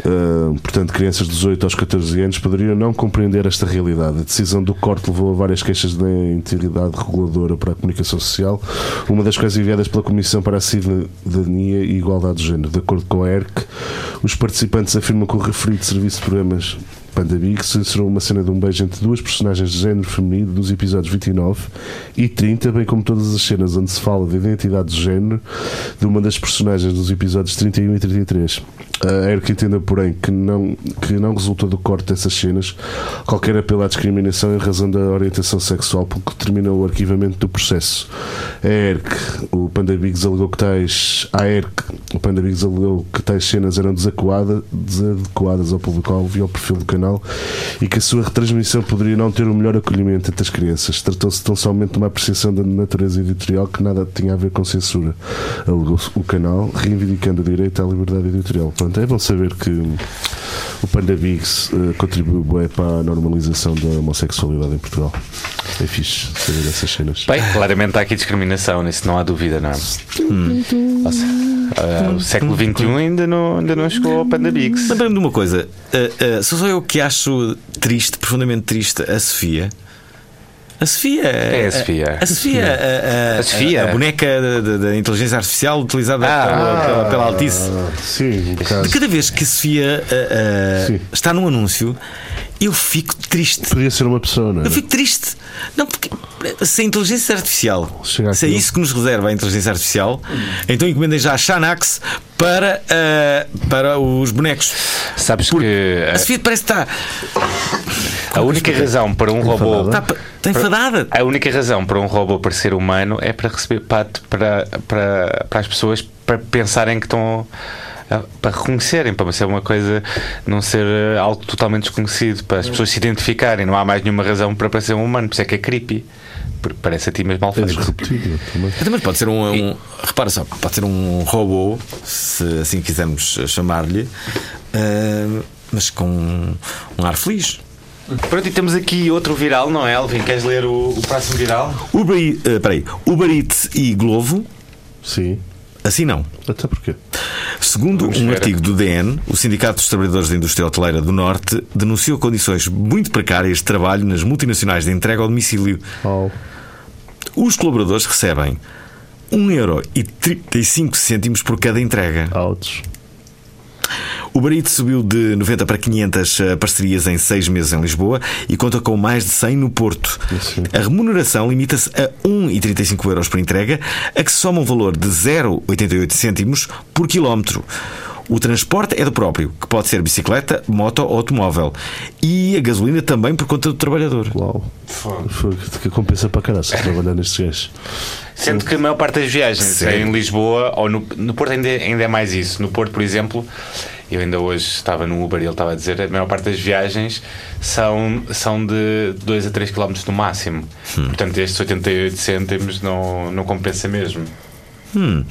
ah, portanto, crianças de 18 aos 14 anos, poderiam não compreender esta realidade. A decisão do corte levou a várias queixas da entidade reguladora para a comunicação social, uma das quais enviadas pela Comissão para a Cidadania e Igualdade de Género. De acordo com a ERC, os participantes afirmam que o referido serviço de programas Panda Big censurou uma cena de um beijo entre duas personagens de género feminino nos episódios 29 e 30, bem como todas as cenas onde se fala de identidade de género de uma das personagens dos episódios 31 e 33. A ERC entenda, porém, que não, que não resultou do corte dessas cenas qualquer apelo à discriminação em razão da orientação sexual, porque terminou o arquivamento do processo. A o Panda Bigs alegou que tais. A ERC, o Panda Bigs alegou que tais cenas eram desadequadas ao público-alvo e ao perfil do canal e que a sua retransmissão poderia não ter o melhor acolhimento entre as crianças. Tratou-se tão somente de uma apreciação da natureza editorial que nada tinha a ver com censura. Alegou o canal, reivindicando o direito à liberdade editorial. Pronto, é bom saber que o Panda Bigs eh, contribuiu bem para a normalização da homossexualidade em Portugal. É fixe saber essas cenas. Bem, claramente há aqui discriminação, nisso não há dúvida, não é? Ou seja, ah, o século XXI ainda não, ainda não chegou ao Panda Bigs. Lembrando de uma coisa, uh, uh, sou só eu que acho triste, profundamente triste, a Sofia. A Sofia. é a Sofia? A Sofia. A, a- A Sofia? a boneca da- inteligência artificial utilizada Ah, pela, pela, pela Altice. Sim, um. De cada vez que a Sofia uh, uh, está num anúncio, eu fico triste. Podia ser uma pessoa, não é? Eu fico triste. Não, porque se a inteligência artificial, Chega se é aquilo. isso que nos reserva a inteligência artificial, então encomendem já a Xanax para, uh, para os bonecos. Sabes que A Sofia parece que está, a, a única razão para um robô. está, está enfadada. A única razão para um robô parecer humano é para receber pato para, para, para as pessoas para pensarem que estão. A- Para reconhecerem, para ser uma coisa, não ser eh, algo totalmente desconhecido, para as pessoas se identificarem. Não há mais nenhuma razão para parecer um humano, por isso é que é creepy. Porque Parece a ti, mas mal É. Então, Mas pode ser um, um- repara só, pode ser um robô, se assim quisermos chamar-lhe, uh, mas com um ar feliz. Pronto, e temos aqui outro viral, não é, Alvin? Queres ler o, o próximo viral? Uber, E- uh, peraí, Uber Eats e Glovo, Sim. Assim não. Até porque. Segundo Vamos um ver. artigo do DN, o Sindicato dos Trabalhadores da Indústria Hoteleira do Norte denunciou condições muito precárias de trabalho nas multinacionais de entrega ao domicílio. Oh. Os colaboradores recebem 1,35€ por cada entrega. Altos. O Barito subiu de 90 para 500 eh, parcerias em 6 meses em Lisboa e conta com mais de 100 no Porto. Sim. A remuneração limita-se a 1,35 euros por entrega, a que se soma um valor de 0,88 cêntimos por quilómetro. O transporte é do próprio, que pode ser bicicleta, moto ou automóvel. E a gasolina também por conta do trabalhador. Uau. Foi que compensa para caralho trabalhar nestes gajos. Sendo que a maior parte das viagens é em Lisboa ou no, no Porto ainda, ainda é mais isso. No Porto, por exemplo, eu ainda hoje estava no Uber e ele estava a dizer a maior parte das viagens são, são de 2 a 3 km no máximo. Portanto, estes 88 cêntimos não, não compensa mesmo. Hum.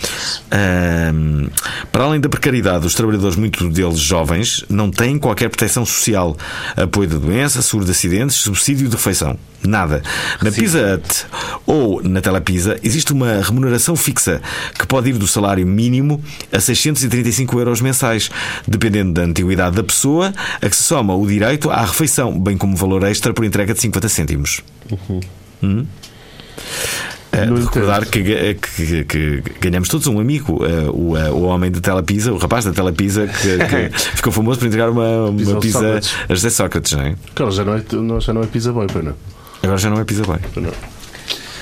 Ahm, para além da precariedade, os trabalhadores, muitos deles jovens, não têm qualquer proteção social, apoio de doença, seguro de acidentes, subsídio de refeição. Nada. Na Pizza Hut ou na Telepisa existe uma remuneração fixa que pode ir do salário mínimo a 635 euros mensais, dependendo da antiguidade da pessoa, a que se soma o direito à refeição, bem como valor extra por entrega de 50 cêntimos. Hum? Uh, Não recordar que, ga- que- que ganhamos todos um amigo, uh, o, uh, o homem da Telepisa, o rapaz da Telepisa, que, que ficou famoso por entregar uma, Pizza uma pizza Sócrates. a José Sócrates, não é? Cara, já não é, não, já não é pizza boy, pois não. Agora já não é pizza. Pois não.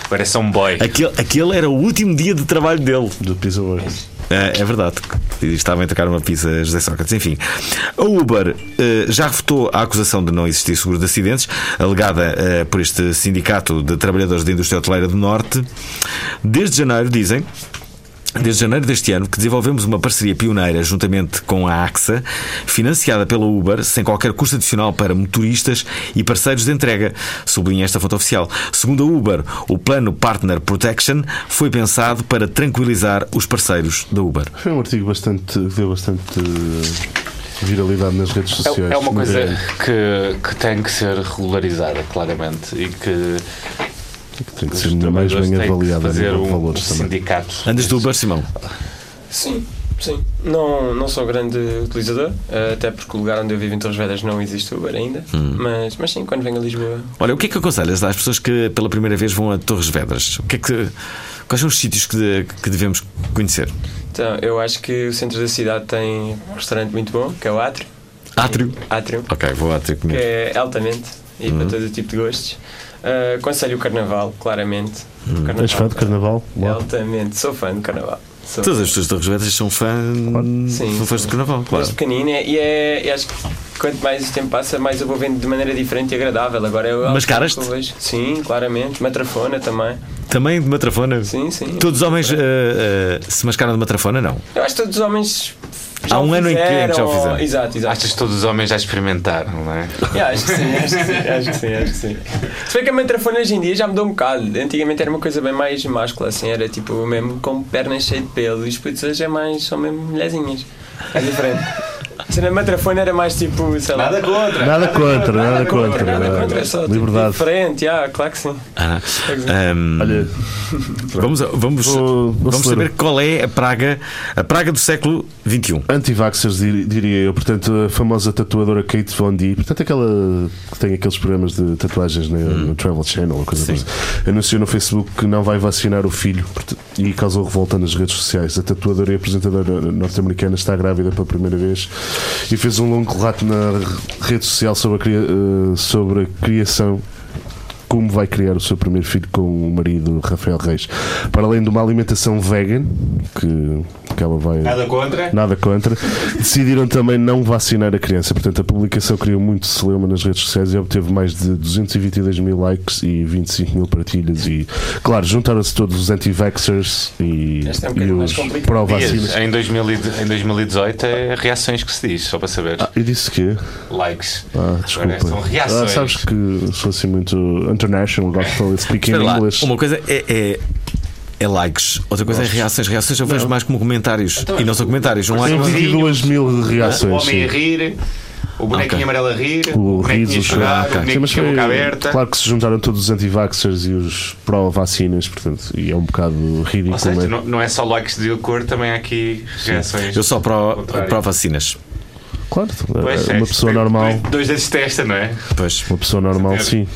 Agora é só um boy. Aquele, aquele era o último dia de trabalho dele. Do pizza boy. É, é verdade. Estava a entregar uma pizza José Sócrates. Enfim, a Uber eh, já refutou a acusação de não existir seguro de acidentes, alegada eh, por este Sindicato de Trabalhadores da Indústria Hoteleira do Norte. Desde janeiro, dizem. Desde janeiro deste ano que desenvolvemos uma parceria pioneira juntamente com a AXA, financiada pela Uber, sem qualquer custo adicional para motoristas e parceiros de entrega, sublinha esta fonte oficial. Segundo a Uber, o plano Partner Protection foi pensado para tranquilizar os parceiros da Uber. Foi um artigo bastante. que deu bastante eh, viralidade nas redes sociais. É, é uma coisa que, que tem que ser regularizada, claramente, e que Que tem que ser mais bem que avaliada fazer um, valores um também. sindicato. Andas do Uber, Simão? Sim, sim. Não, não sou grande utilizador, eh, até porque o lugar onde eu vivo em Torres Vedras não existe Uber ainda. Mas, mas sim, quando venho a Lisboa. Olha, o que é que aconselhas às pessoas que pela primeira vez vão a Torres Vedras? O que é que, quais são os sítios que, de- que devemos conhecer? Então, eu acho que o centro da cidade tem um restaurante muito bom, que é o Átrio. Átrio? Átrio, Ok, vou Átrio que comer. é altamente e para todo o tipo de gostos. Aconselho o Carnaval, claramente. Carnaval És fã de carnaval? é Uau. altamente, sou fã de Carnaval. Sou Todas as pessoas Torres Vedras são, fã, Sim, são fãs sim. de carnaval, claro. Desde pequenino é- e, é, e acho que quanto mais o tempo passa, mais eu vou vendo de maneira diferente e agradável. Agora é eu vejo. Sim, claramente. Matrafona também. Também de matrafona? Sim, sim. Todos os homens eh, eh, se mascaram de matrafona? Não. Eu acho que todos os homens. Já Há um ano em que- já o fizeram, Exato, exato. Achas que todos os homens já experimentaram, não é? Yeah, acho que sim, acho que sim, acho que sim, acho que sim. Se bem que a matrafona hoje em dia já mudou um bocado. Antigamente era uma coisa bem mais máscula, assim, era tipo mesmo com pernas cheias de pelo e os putos hoje é mais, são mesmo mulherzinhas. É diferente. Se na matrafone era mais tipo, sei lá. Nada contra. Nada contra, nada contra. Nada nada. contra, é só tipo, Liberdade. diferente, ah, claro que sim. Ah, ahm, Olha, vamos vamos, Vou- vou vamos saber qual é a praga, a praga do século um. XXI. anti-vaxxers dir- diria eu, portanto, a famosa tatuadora Kate Von D, portanto, aquela que tem aqueles programas de tatuagens no, no Travel Channel, ou coisa Sim. assim, anunciou no Facebook que não vai vacinar o filho e causou revolta nas redes sociais. A tatuadora e apresentadora norte-americana está grávida pela primeira vez e fez um longo relato na rede social sobre a, eh, sobre a criação como vai criar o seu primeiro filho com o marido Rafael Reis. Para além de uma alimentação vegan, que, que ela vai. Nada contra. Nada contra. Decidiram também não vacinar a criança. Portanto, a publicação criou muito celeuma nas redes sociais e obteve mais de 222 mil likes e 25 mil partilhas. E, claro, juntaram-se todos os anti-vaxxers e, Este é um e os pró-vacinas. Em, 2000 em 2018 é reações que se diz, só para saber. Ah, eu disse que. Likes. Ah, desculpa. Agora são reações. Ah, sabes que sou assim muito international, gosto de speak lá, English. uma coisa é, é, é likes, outra coisa é reações. Reações eu vejo mais como comentários. Então, e não são comentários. Um like Tem não é- 22 mil O reações. homem a rir. O bonequinho Ok. amarelo a rir. O O riso, a chorar. ok. O Sim, bonequinho boca aberta. claro que se juntaram todos os anti-vaxxers e os pró-vacinas, portanto, e é um bocado ridículo. Ou seja, não, não é só likes de cor, também há aqui reações. Eu só para, contrárias. Claro, Pois é, é, uma pessoa normal, Dois, dois dedos de testa, não é? Pois. uma pessoa normal, sim.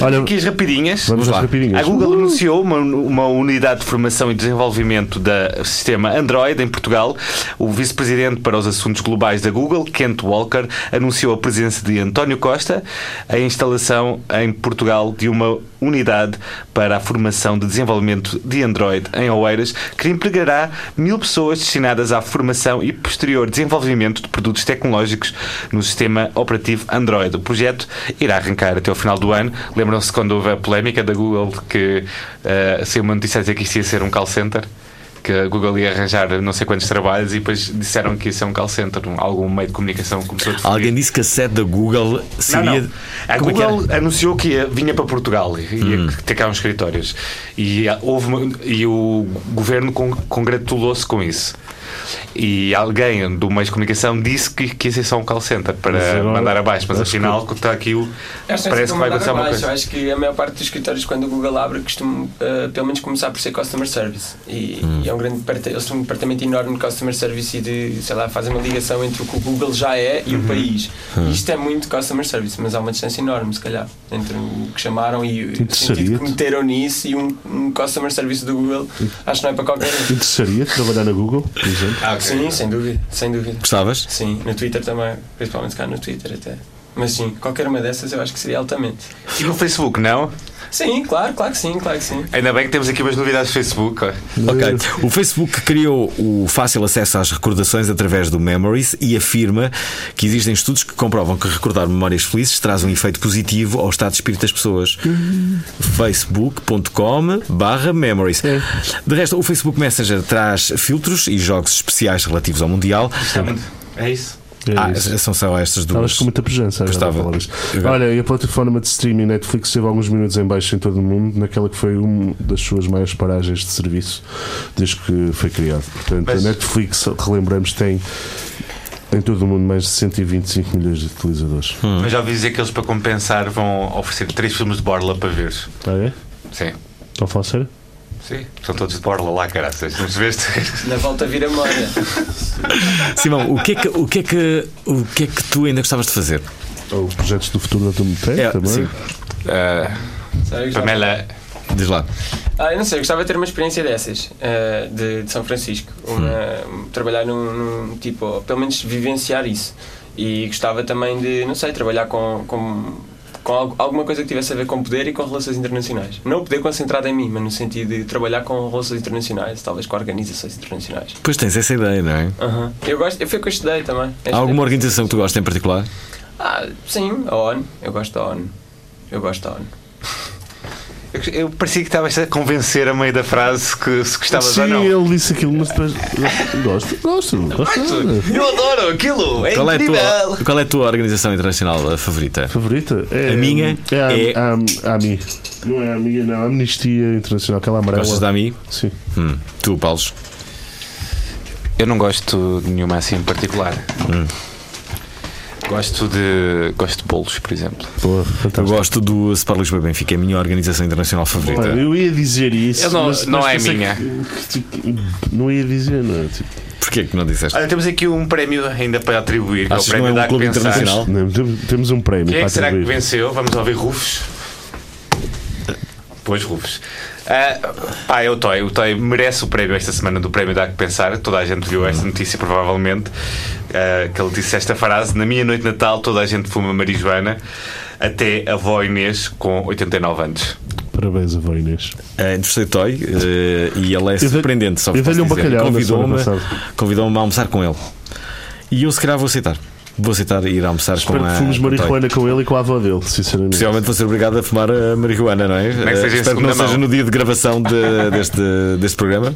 Olha, aqui as rapidinhas. Vamos lá. às rapidinhas. A Google anunciou uma, uma unidade de formação e desenvolvimento do sistema Android em Portugal. O vice-presidente para os assuntos globais da Google, Kent Walker, anunciou a presença de António Costa, a instalação em Portugal de uma unidade para a formação de desenvolvimento de Android em Oeiras, que empregará mil pessoas destinadas à formação e posterior desenvolvimento de produtos tecnológicos no sistema operativo Android. O projeto irá arrancar até o final do ano. Lembram-se quando houve a polémica da Google que uh, saiu uma notícia dizer que isto ia ser um call center? Que a Google ia arranjar não sei quantos trabalhos e depois disseram que ia ser um call center. Um- algum meio de comunicação começou a. Alguém disse que a sede da Google seria. Não, não. A Como é? Google anunciou que ia- vinha para Portugal e ia Hum. ter cá uns escritórios. E, ah, houve e o governo con- congratulou-se com isso. E alguém do meio de comunicação disse que, que ia ser só um call center para Mas mandar abaixo, mas acho que- afinal está aqui o. Parece que vai acontecer uma coisa. Eu acho que a maior parte dos escritórios, quando o Google abre, costumam uh, pelo menos começar por ser customer service. E, Hum. e é um grande eles têm um departamento enorme de customer service e de, sei lá, fazem uma ligação entre o que o Google já é e Uhum. o país. E isto é muito customer service, mas há uma distância enorme, se calhar, entre o que chamaram e o sentido que meteram nisso e um, um customer service do Google. Acho que não é para qualquer um. interessaria trabalhar na Google, exemplo? Ah. Sim, sem dúvida, sem dúvida. Gostavas? Sim, no Twitter também, principalmente cá no Twitter até. Mas sim, qualquer uma dessas eu acho que seria altamente. E no Facebook, não? Sim, claro, claro que sim, claro que sim. Ainda bem que temos aqui umas novidades do Facebook. ó. Ok. O Facebook criou o fácil acesso às recordações através do Memories e afirma que existem estudos que comprovam que recordar memórias felizes traz um efeito positivo ao estado de espírito das pessoas. facebook.com barra memories. De resto, o Facebook Messenger traz filtros e jogos especiais relativos ao Mundial. É isso. É Ah, são só estas Estavas duas. com muita pujança agora Gostava. a falar disto. Agora. Olha, e a plataforma de streaming Netflix teve alguns minutos em baixo em todo o mundo, naquela que foi uma das suas maiores paragens de serviço desde que foi criado. Portanto, Mas- a Netflix, relembramos, tem em todo o mundo mais de 125 milhões de utilizadores. Mas já ouvi dizer que eles, para compensar, vão oferecer três filmes de Borla para ver. Ah, é? Sim. Estão a falar sério? Sim. São todos de Borla lá, caraças. Não se veste? Na volta vira moda. Simão, o que, é que, o, que é que, o que é que tu ainda gostavas de fazer? Ou projetos do futuro da tua tem É, também? sim. Gostava- Pamela. Diz lá. Ah, eu não sei, eu gostava de ter uma experiência dessas, ah, de, de São Francisco. Uma, Trabalhar num, num tipo, ou pelo menos vivenciar isso. E gostava também de, não sei, trabalhar com, com, com alguma coisa que tivesse a ver com poder e com relações internacionais. Não o poder concentrado em mim, mas no sentido de trabalhar com relações internacionais, talvez com organizações internacionais. Pois tens essa ideia, não é? Aham. Eu gosto, eu fui que eu estudei também. Há alguma organização que tu gostas em particular? Ah, sim, a ONU. Eu gosto da ONU. Eu gosto da ONU. Eu, parecia que estavas a convencer a meio da frase que se gostavas Sim, ou não. ele disse aquilo, mas depois. Gosto, gosto, gosto. Eu adoro aquilo! É Qual é, a incrível! tua, qual é a tua organização internacional a favorita? Favorita? É, A minha é a, é- a, a AMI. Não é a minha, não. A Amnistia Internacional, aquela amarela. Gostas da AMI? Sim. Hum. Tu, Paulo? Eu não gosto de nenhuma assim em particular. Gosto de. Gosto de bolos, por exemplo. Boa, Eu gosto do Sport Lisboa Benfica, é a minha organização internacional favorita. Olha, eu ia dizer isso. Eu não- mas, não mas é minha. que- que- não ia dizer, não é? Tipo, Porquê que não disseste? Olha, temos aqui um prémio ainda para atribuir. que é o que não prémio é um clube Pensar. internacional? não, temos- um prémio Quem é que será que venceu? Vamos ouvir Rufus. Pois, Rufus. Ah, é o Toy. O Toy merece o prémio esta semana do prémio Dá que Pensar. Toda a gente viu esta notícia, provavelmente. ah, que ele disse esta frase: Na minha noite de Natal, toda a gente fuma marijuana. Até a avó Inês com 89 anos. Parabéns, avó Inês. É, entrevistei Toy eh, e ele é surpreendente. Só eu dei-lhe um bacalhau Convidou-me convidou-me a almoçar com ele. E eu, se calhar, vou aceitar. Vou aceitar ir almoçar Espero com que a. fumes marihuana com ele e com a avó dele, sinceramente. Possivelmente vou ser obrigado a fumar a marihuana, não é? é que Eh, seja em espero que não segunda seja mão. no dia de gravação de- deste, deste programa.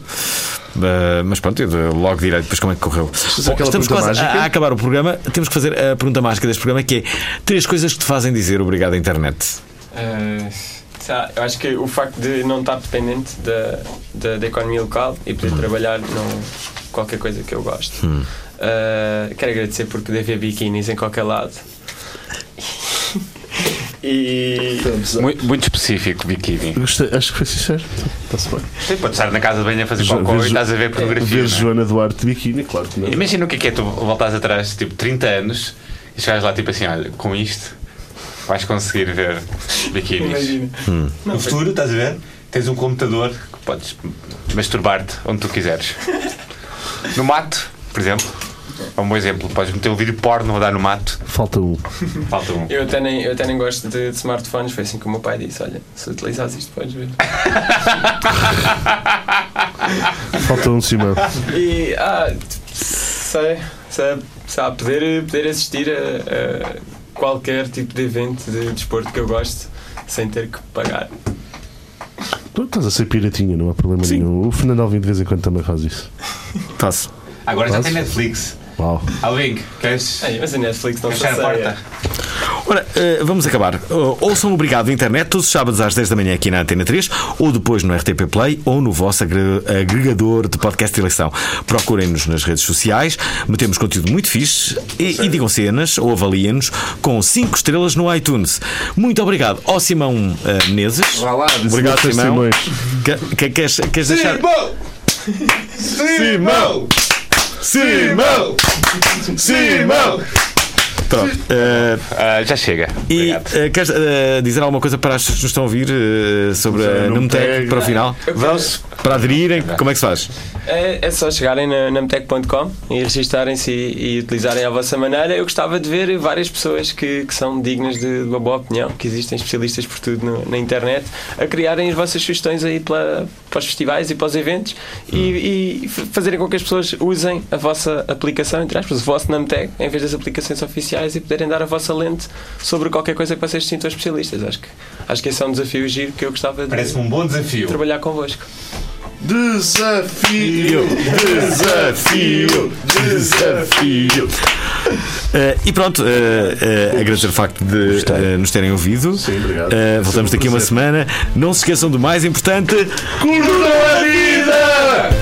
Eh, mas pronto, eu logo direi depois como é que correu. Bom, estamos quase a, mágica? a acabar o programa. Temos que fazer a pergunta mágica deste programa que é três coisas que te fazem dizer obrigado à internet. Eh, lá, eu acho que o facto de não estar dependente da, da, da economia local e poder trabalhar num qualquer coisa que eu gosto. Eh, quero agradecer porque poder ver biquinis em qualquer lado. e Muito, muito específico, biquíni. Gostei, acho que foi sincero. Está-se bem. Sim, pode estar na casa de banho a fazer vês- e estás a ver pornografia. Vês não é? Joana Duarte de biquíni, claro que não. Imagina o que é que é tu voltares atrás, tipo 30 anos, e chegares lá, tipo assim: olha, com isto vais conseguir ver biquínis. imagina. No futuro, estás a ver? Tens um computador que podes masturbar-te onde tu quiseres. No mato, por exemplo. É um bom exemplo. Podes meter um vídeo porno a dar no mato. Falta um. Falta um. Eu até, nem, eu até nem gosto de, de smartphones, foi assim que o meu pai disse: Olha, se utilizares isto, podes ver. Falta um, Simão. E, ah, sei, sei, sei poder, poder assistir a, a qualquer tipo de evento de desporto que eu gosto sem ter que pagar. Tu estás a ser piratinha, não há problema Sim. nenhum. O Fernando Alvim de vez em quando também faz isso. Faço. Agora já Posso? tem Netflix. Uau. Alvin, queres Ei, mas a Netflix não fechar a porta? Ora, eh, vamos acabar. Uh, ouçam Obrigado Internet todos os sábados às 10 da manhã aqui na Antena 3 ou depois no RTP Play ou no vosso agre- agregador de podcast de eleição. Procurem-nos nas redes sociais, metemos conteúdo muito fixe e, e digam cenas ou avaliem-nos com 5 estrelas no iTunes. Muito obrigado ao Simão eh, Menezes. Vá lá, Obrigado. Simão. Simões. Que- que- queres, queres deixar. Simão! Simão! Simão! Pronto. eh, Ah, já chega. e eh, queres eh, dizer alguma coisa para as pessoas que nos estão a ouvir sobre a Numtec para o final? Vamos. Para aderirem, como é que se faz? É, é só chegarem na namtec.com e registarem-se e, e utilizarem à vossa maneira. Eu gostava de ver várias pessoas que, que são dignas de, de uma boa opinião, que existem especialistas por tudo no- na internet, a criarem as vossas sugestões aí pela- para os festivais e para os eventos e, e f- fazerem com que as pessoas usem a vossa aplicação, entre aspas, o vosso Namtec, em vez das aplicações oficiais e poderem dar a vossa lente sobre qualquer coisa que vocês sintam especialistas. Acho que, acho que esse é um desafio giro que eu gostava de Parece-me um bom desafio. trabalhar convosco. Desafio! Desafio! Desafio! Eh, e pronto, eh, eh, agradecer o facto de nos terem ouvido. Sim, obrigado. Voltamos daqui a uma semana. Não se esqueçam do mais importante. Curtam a vida!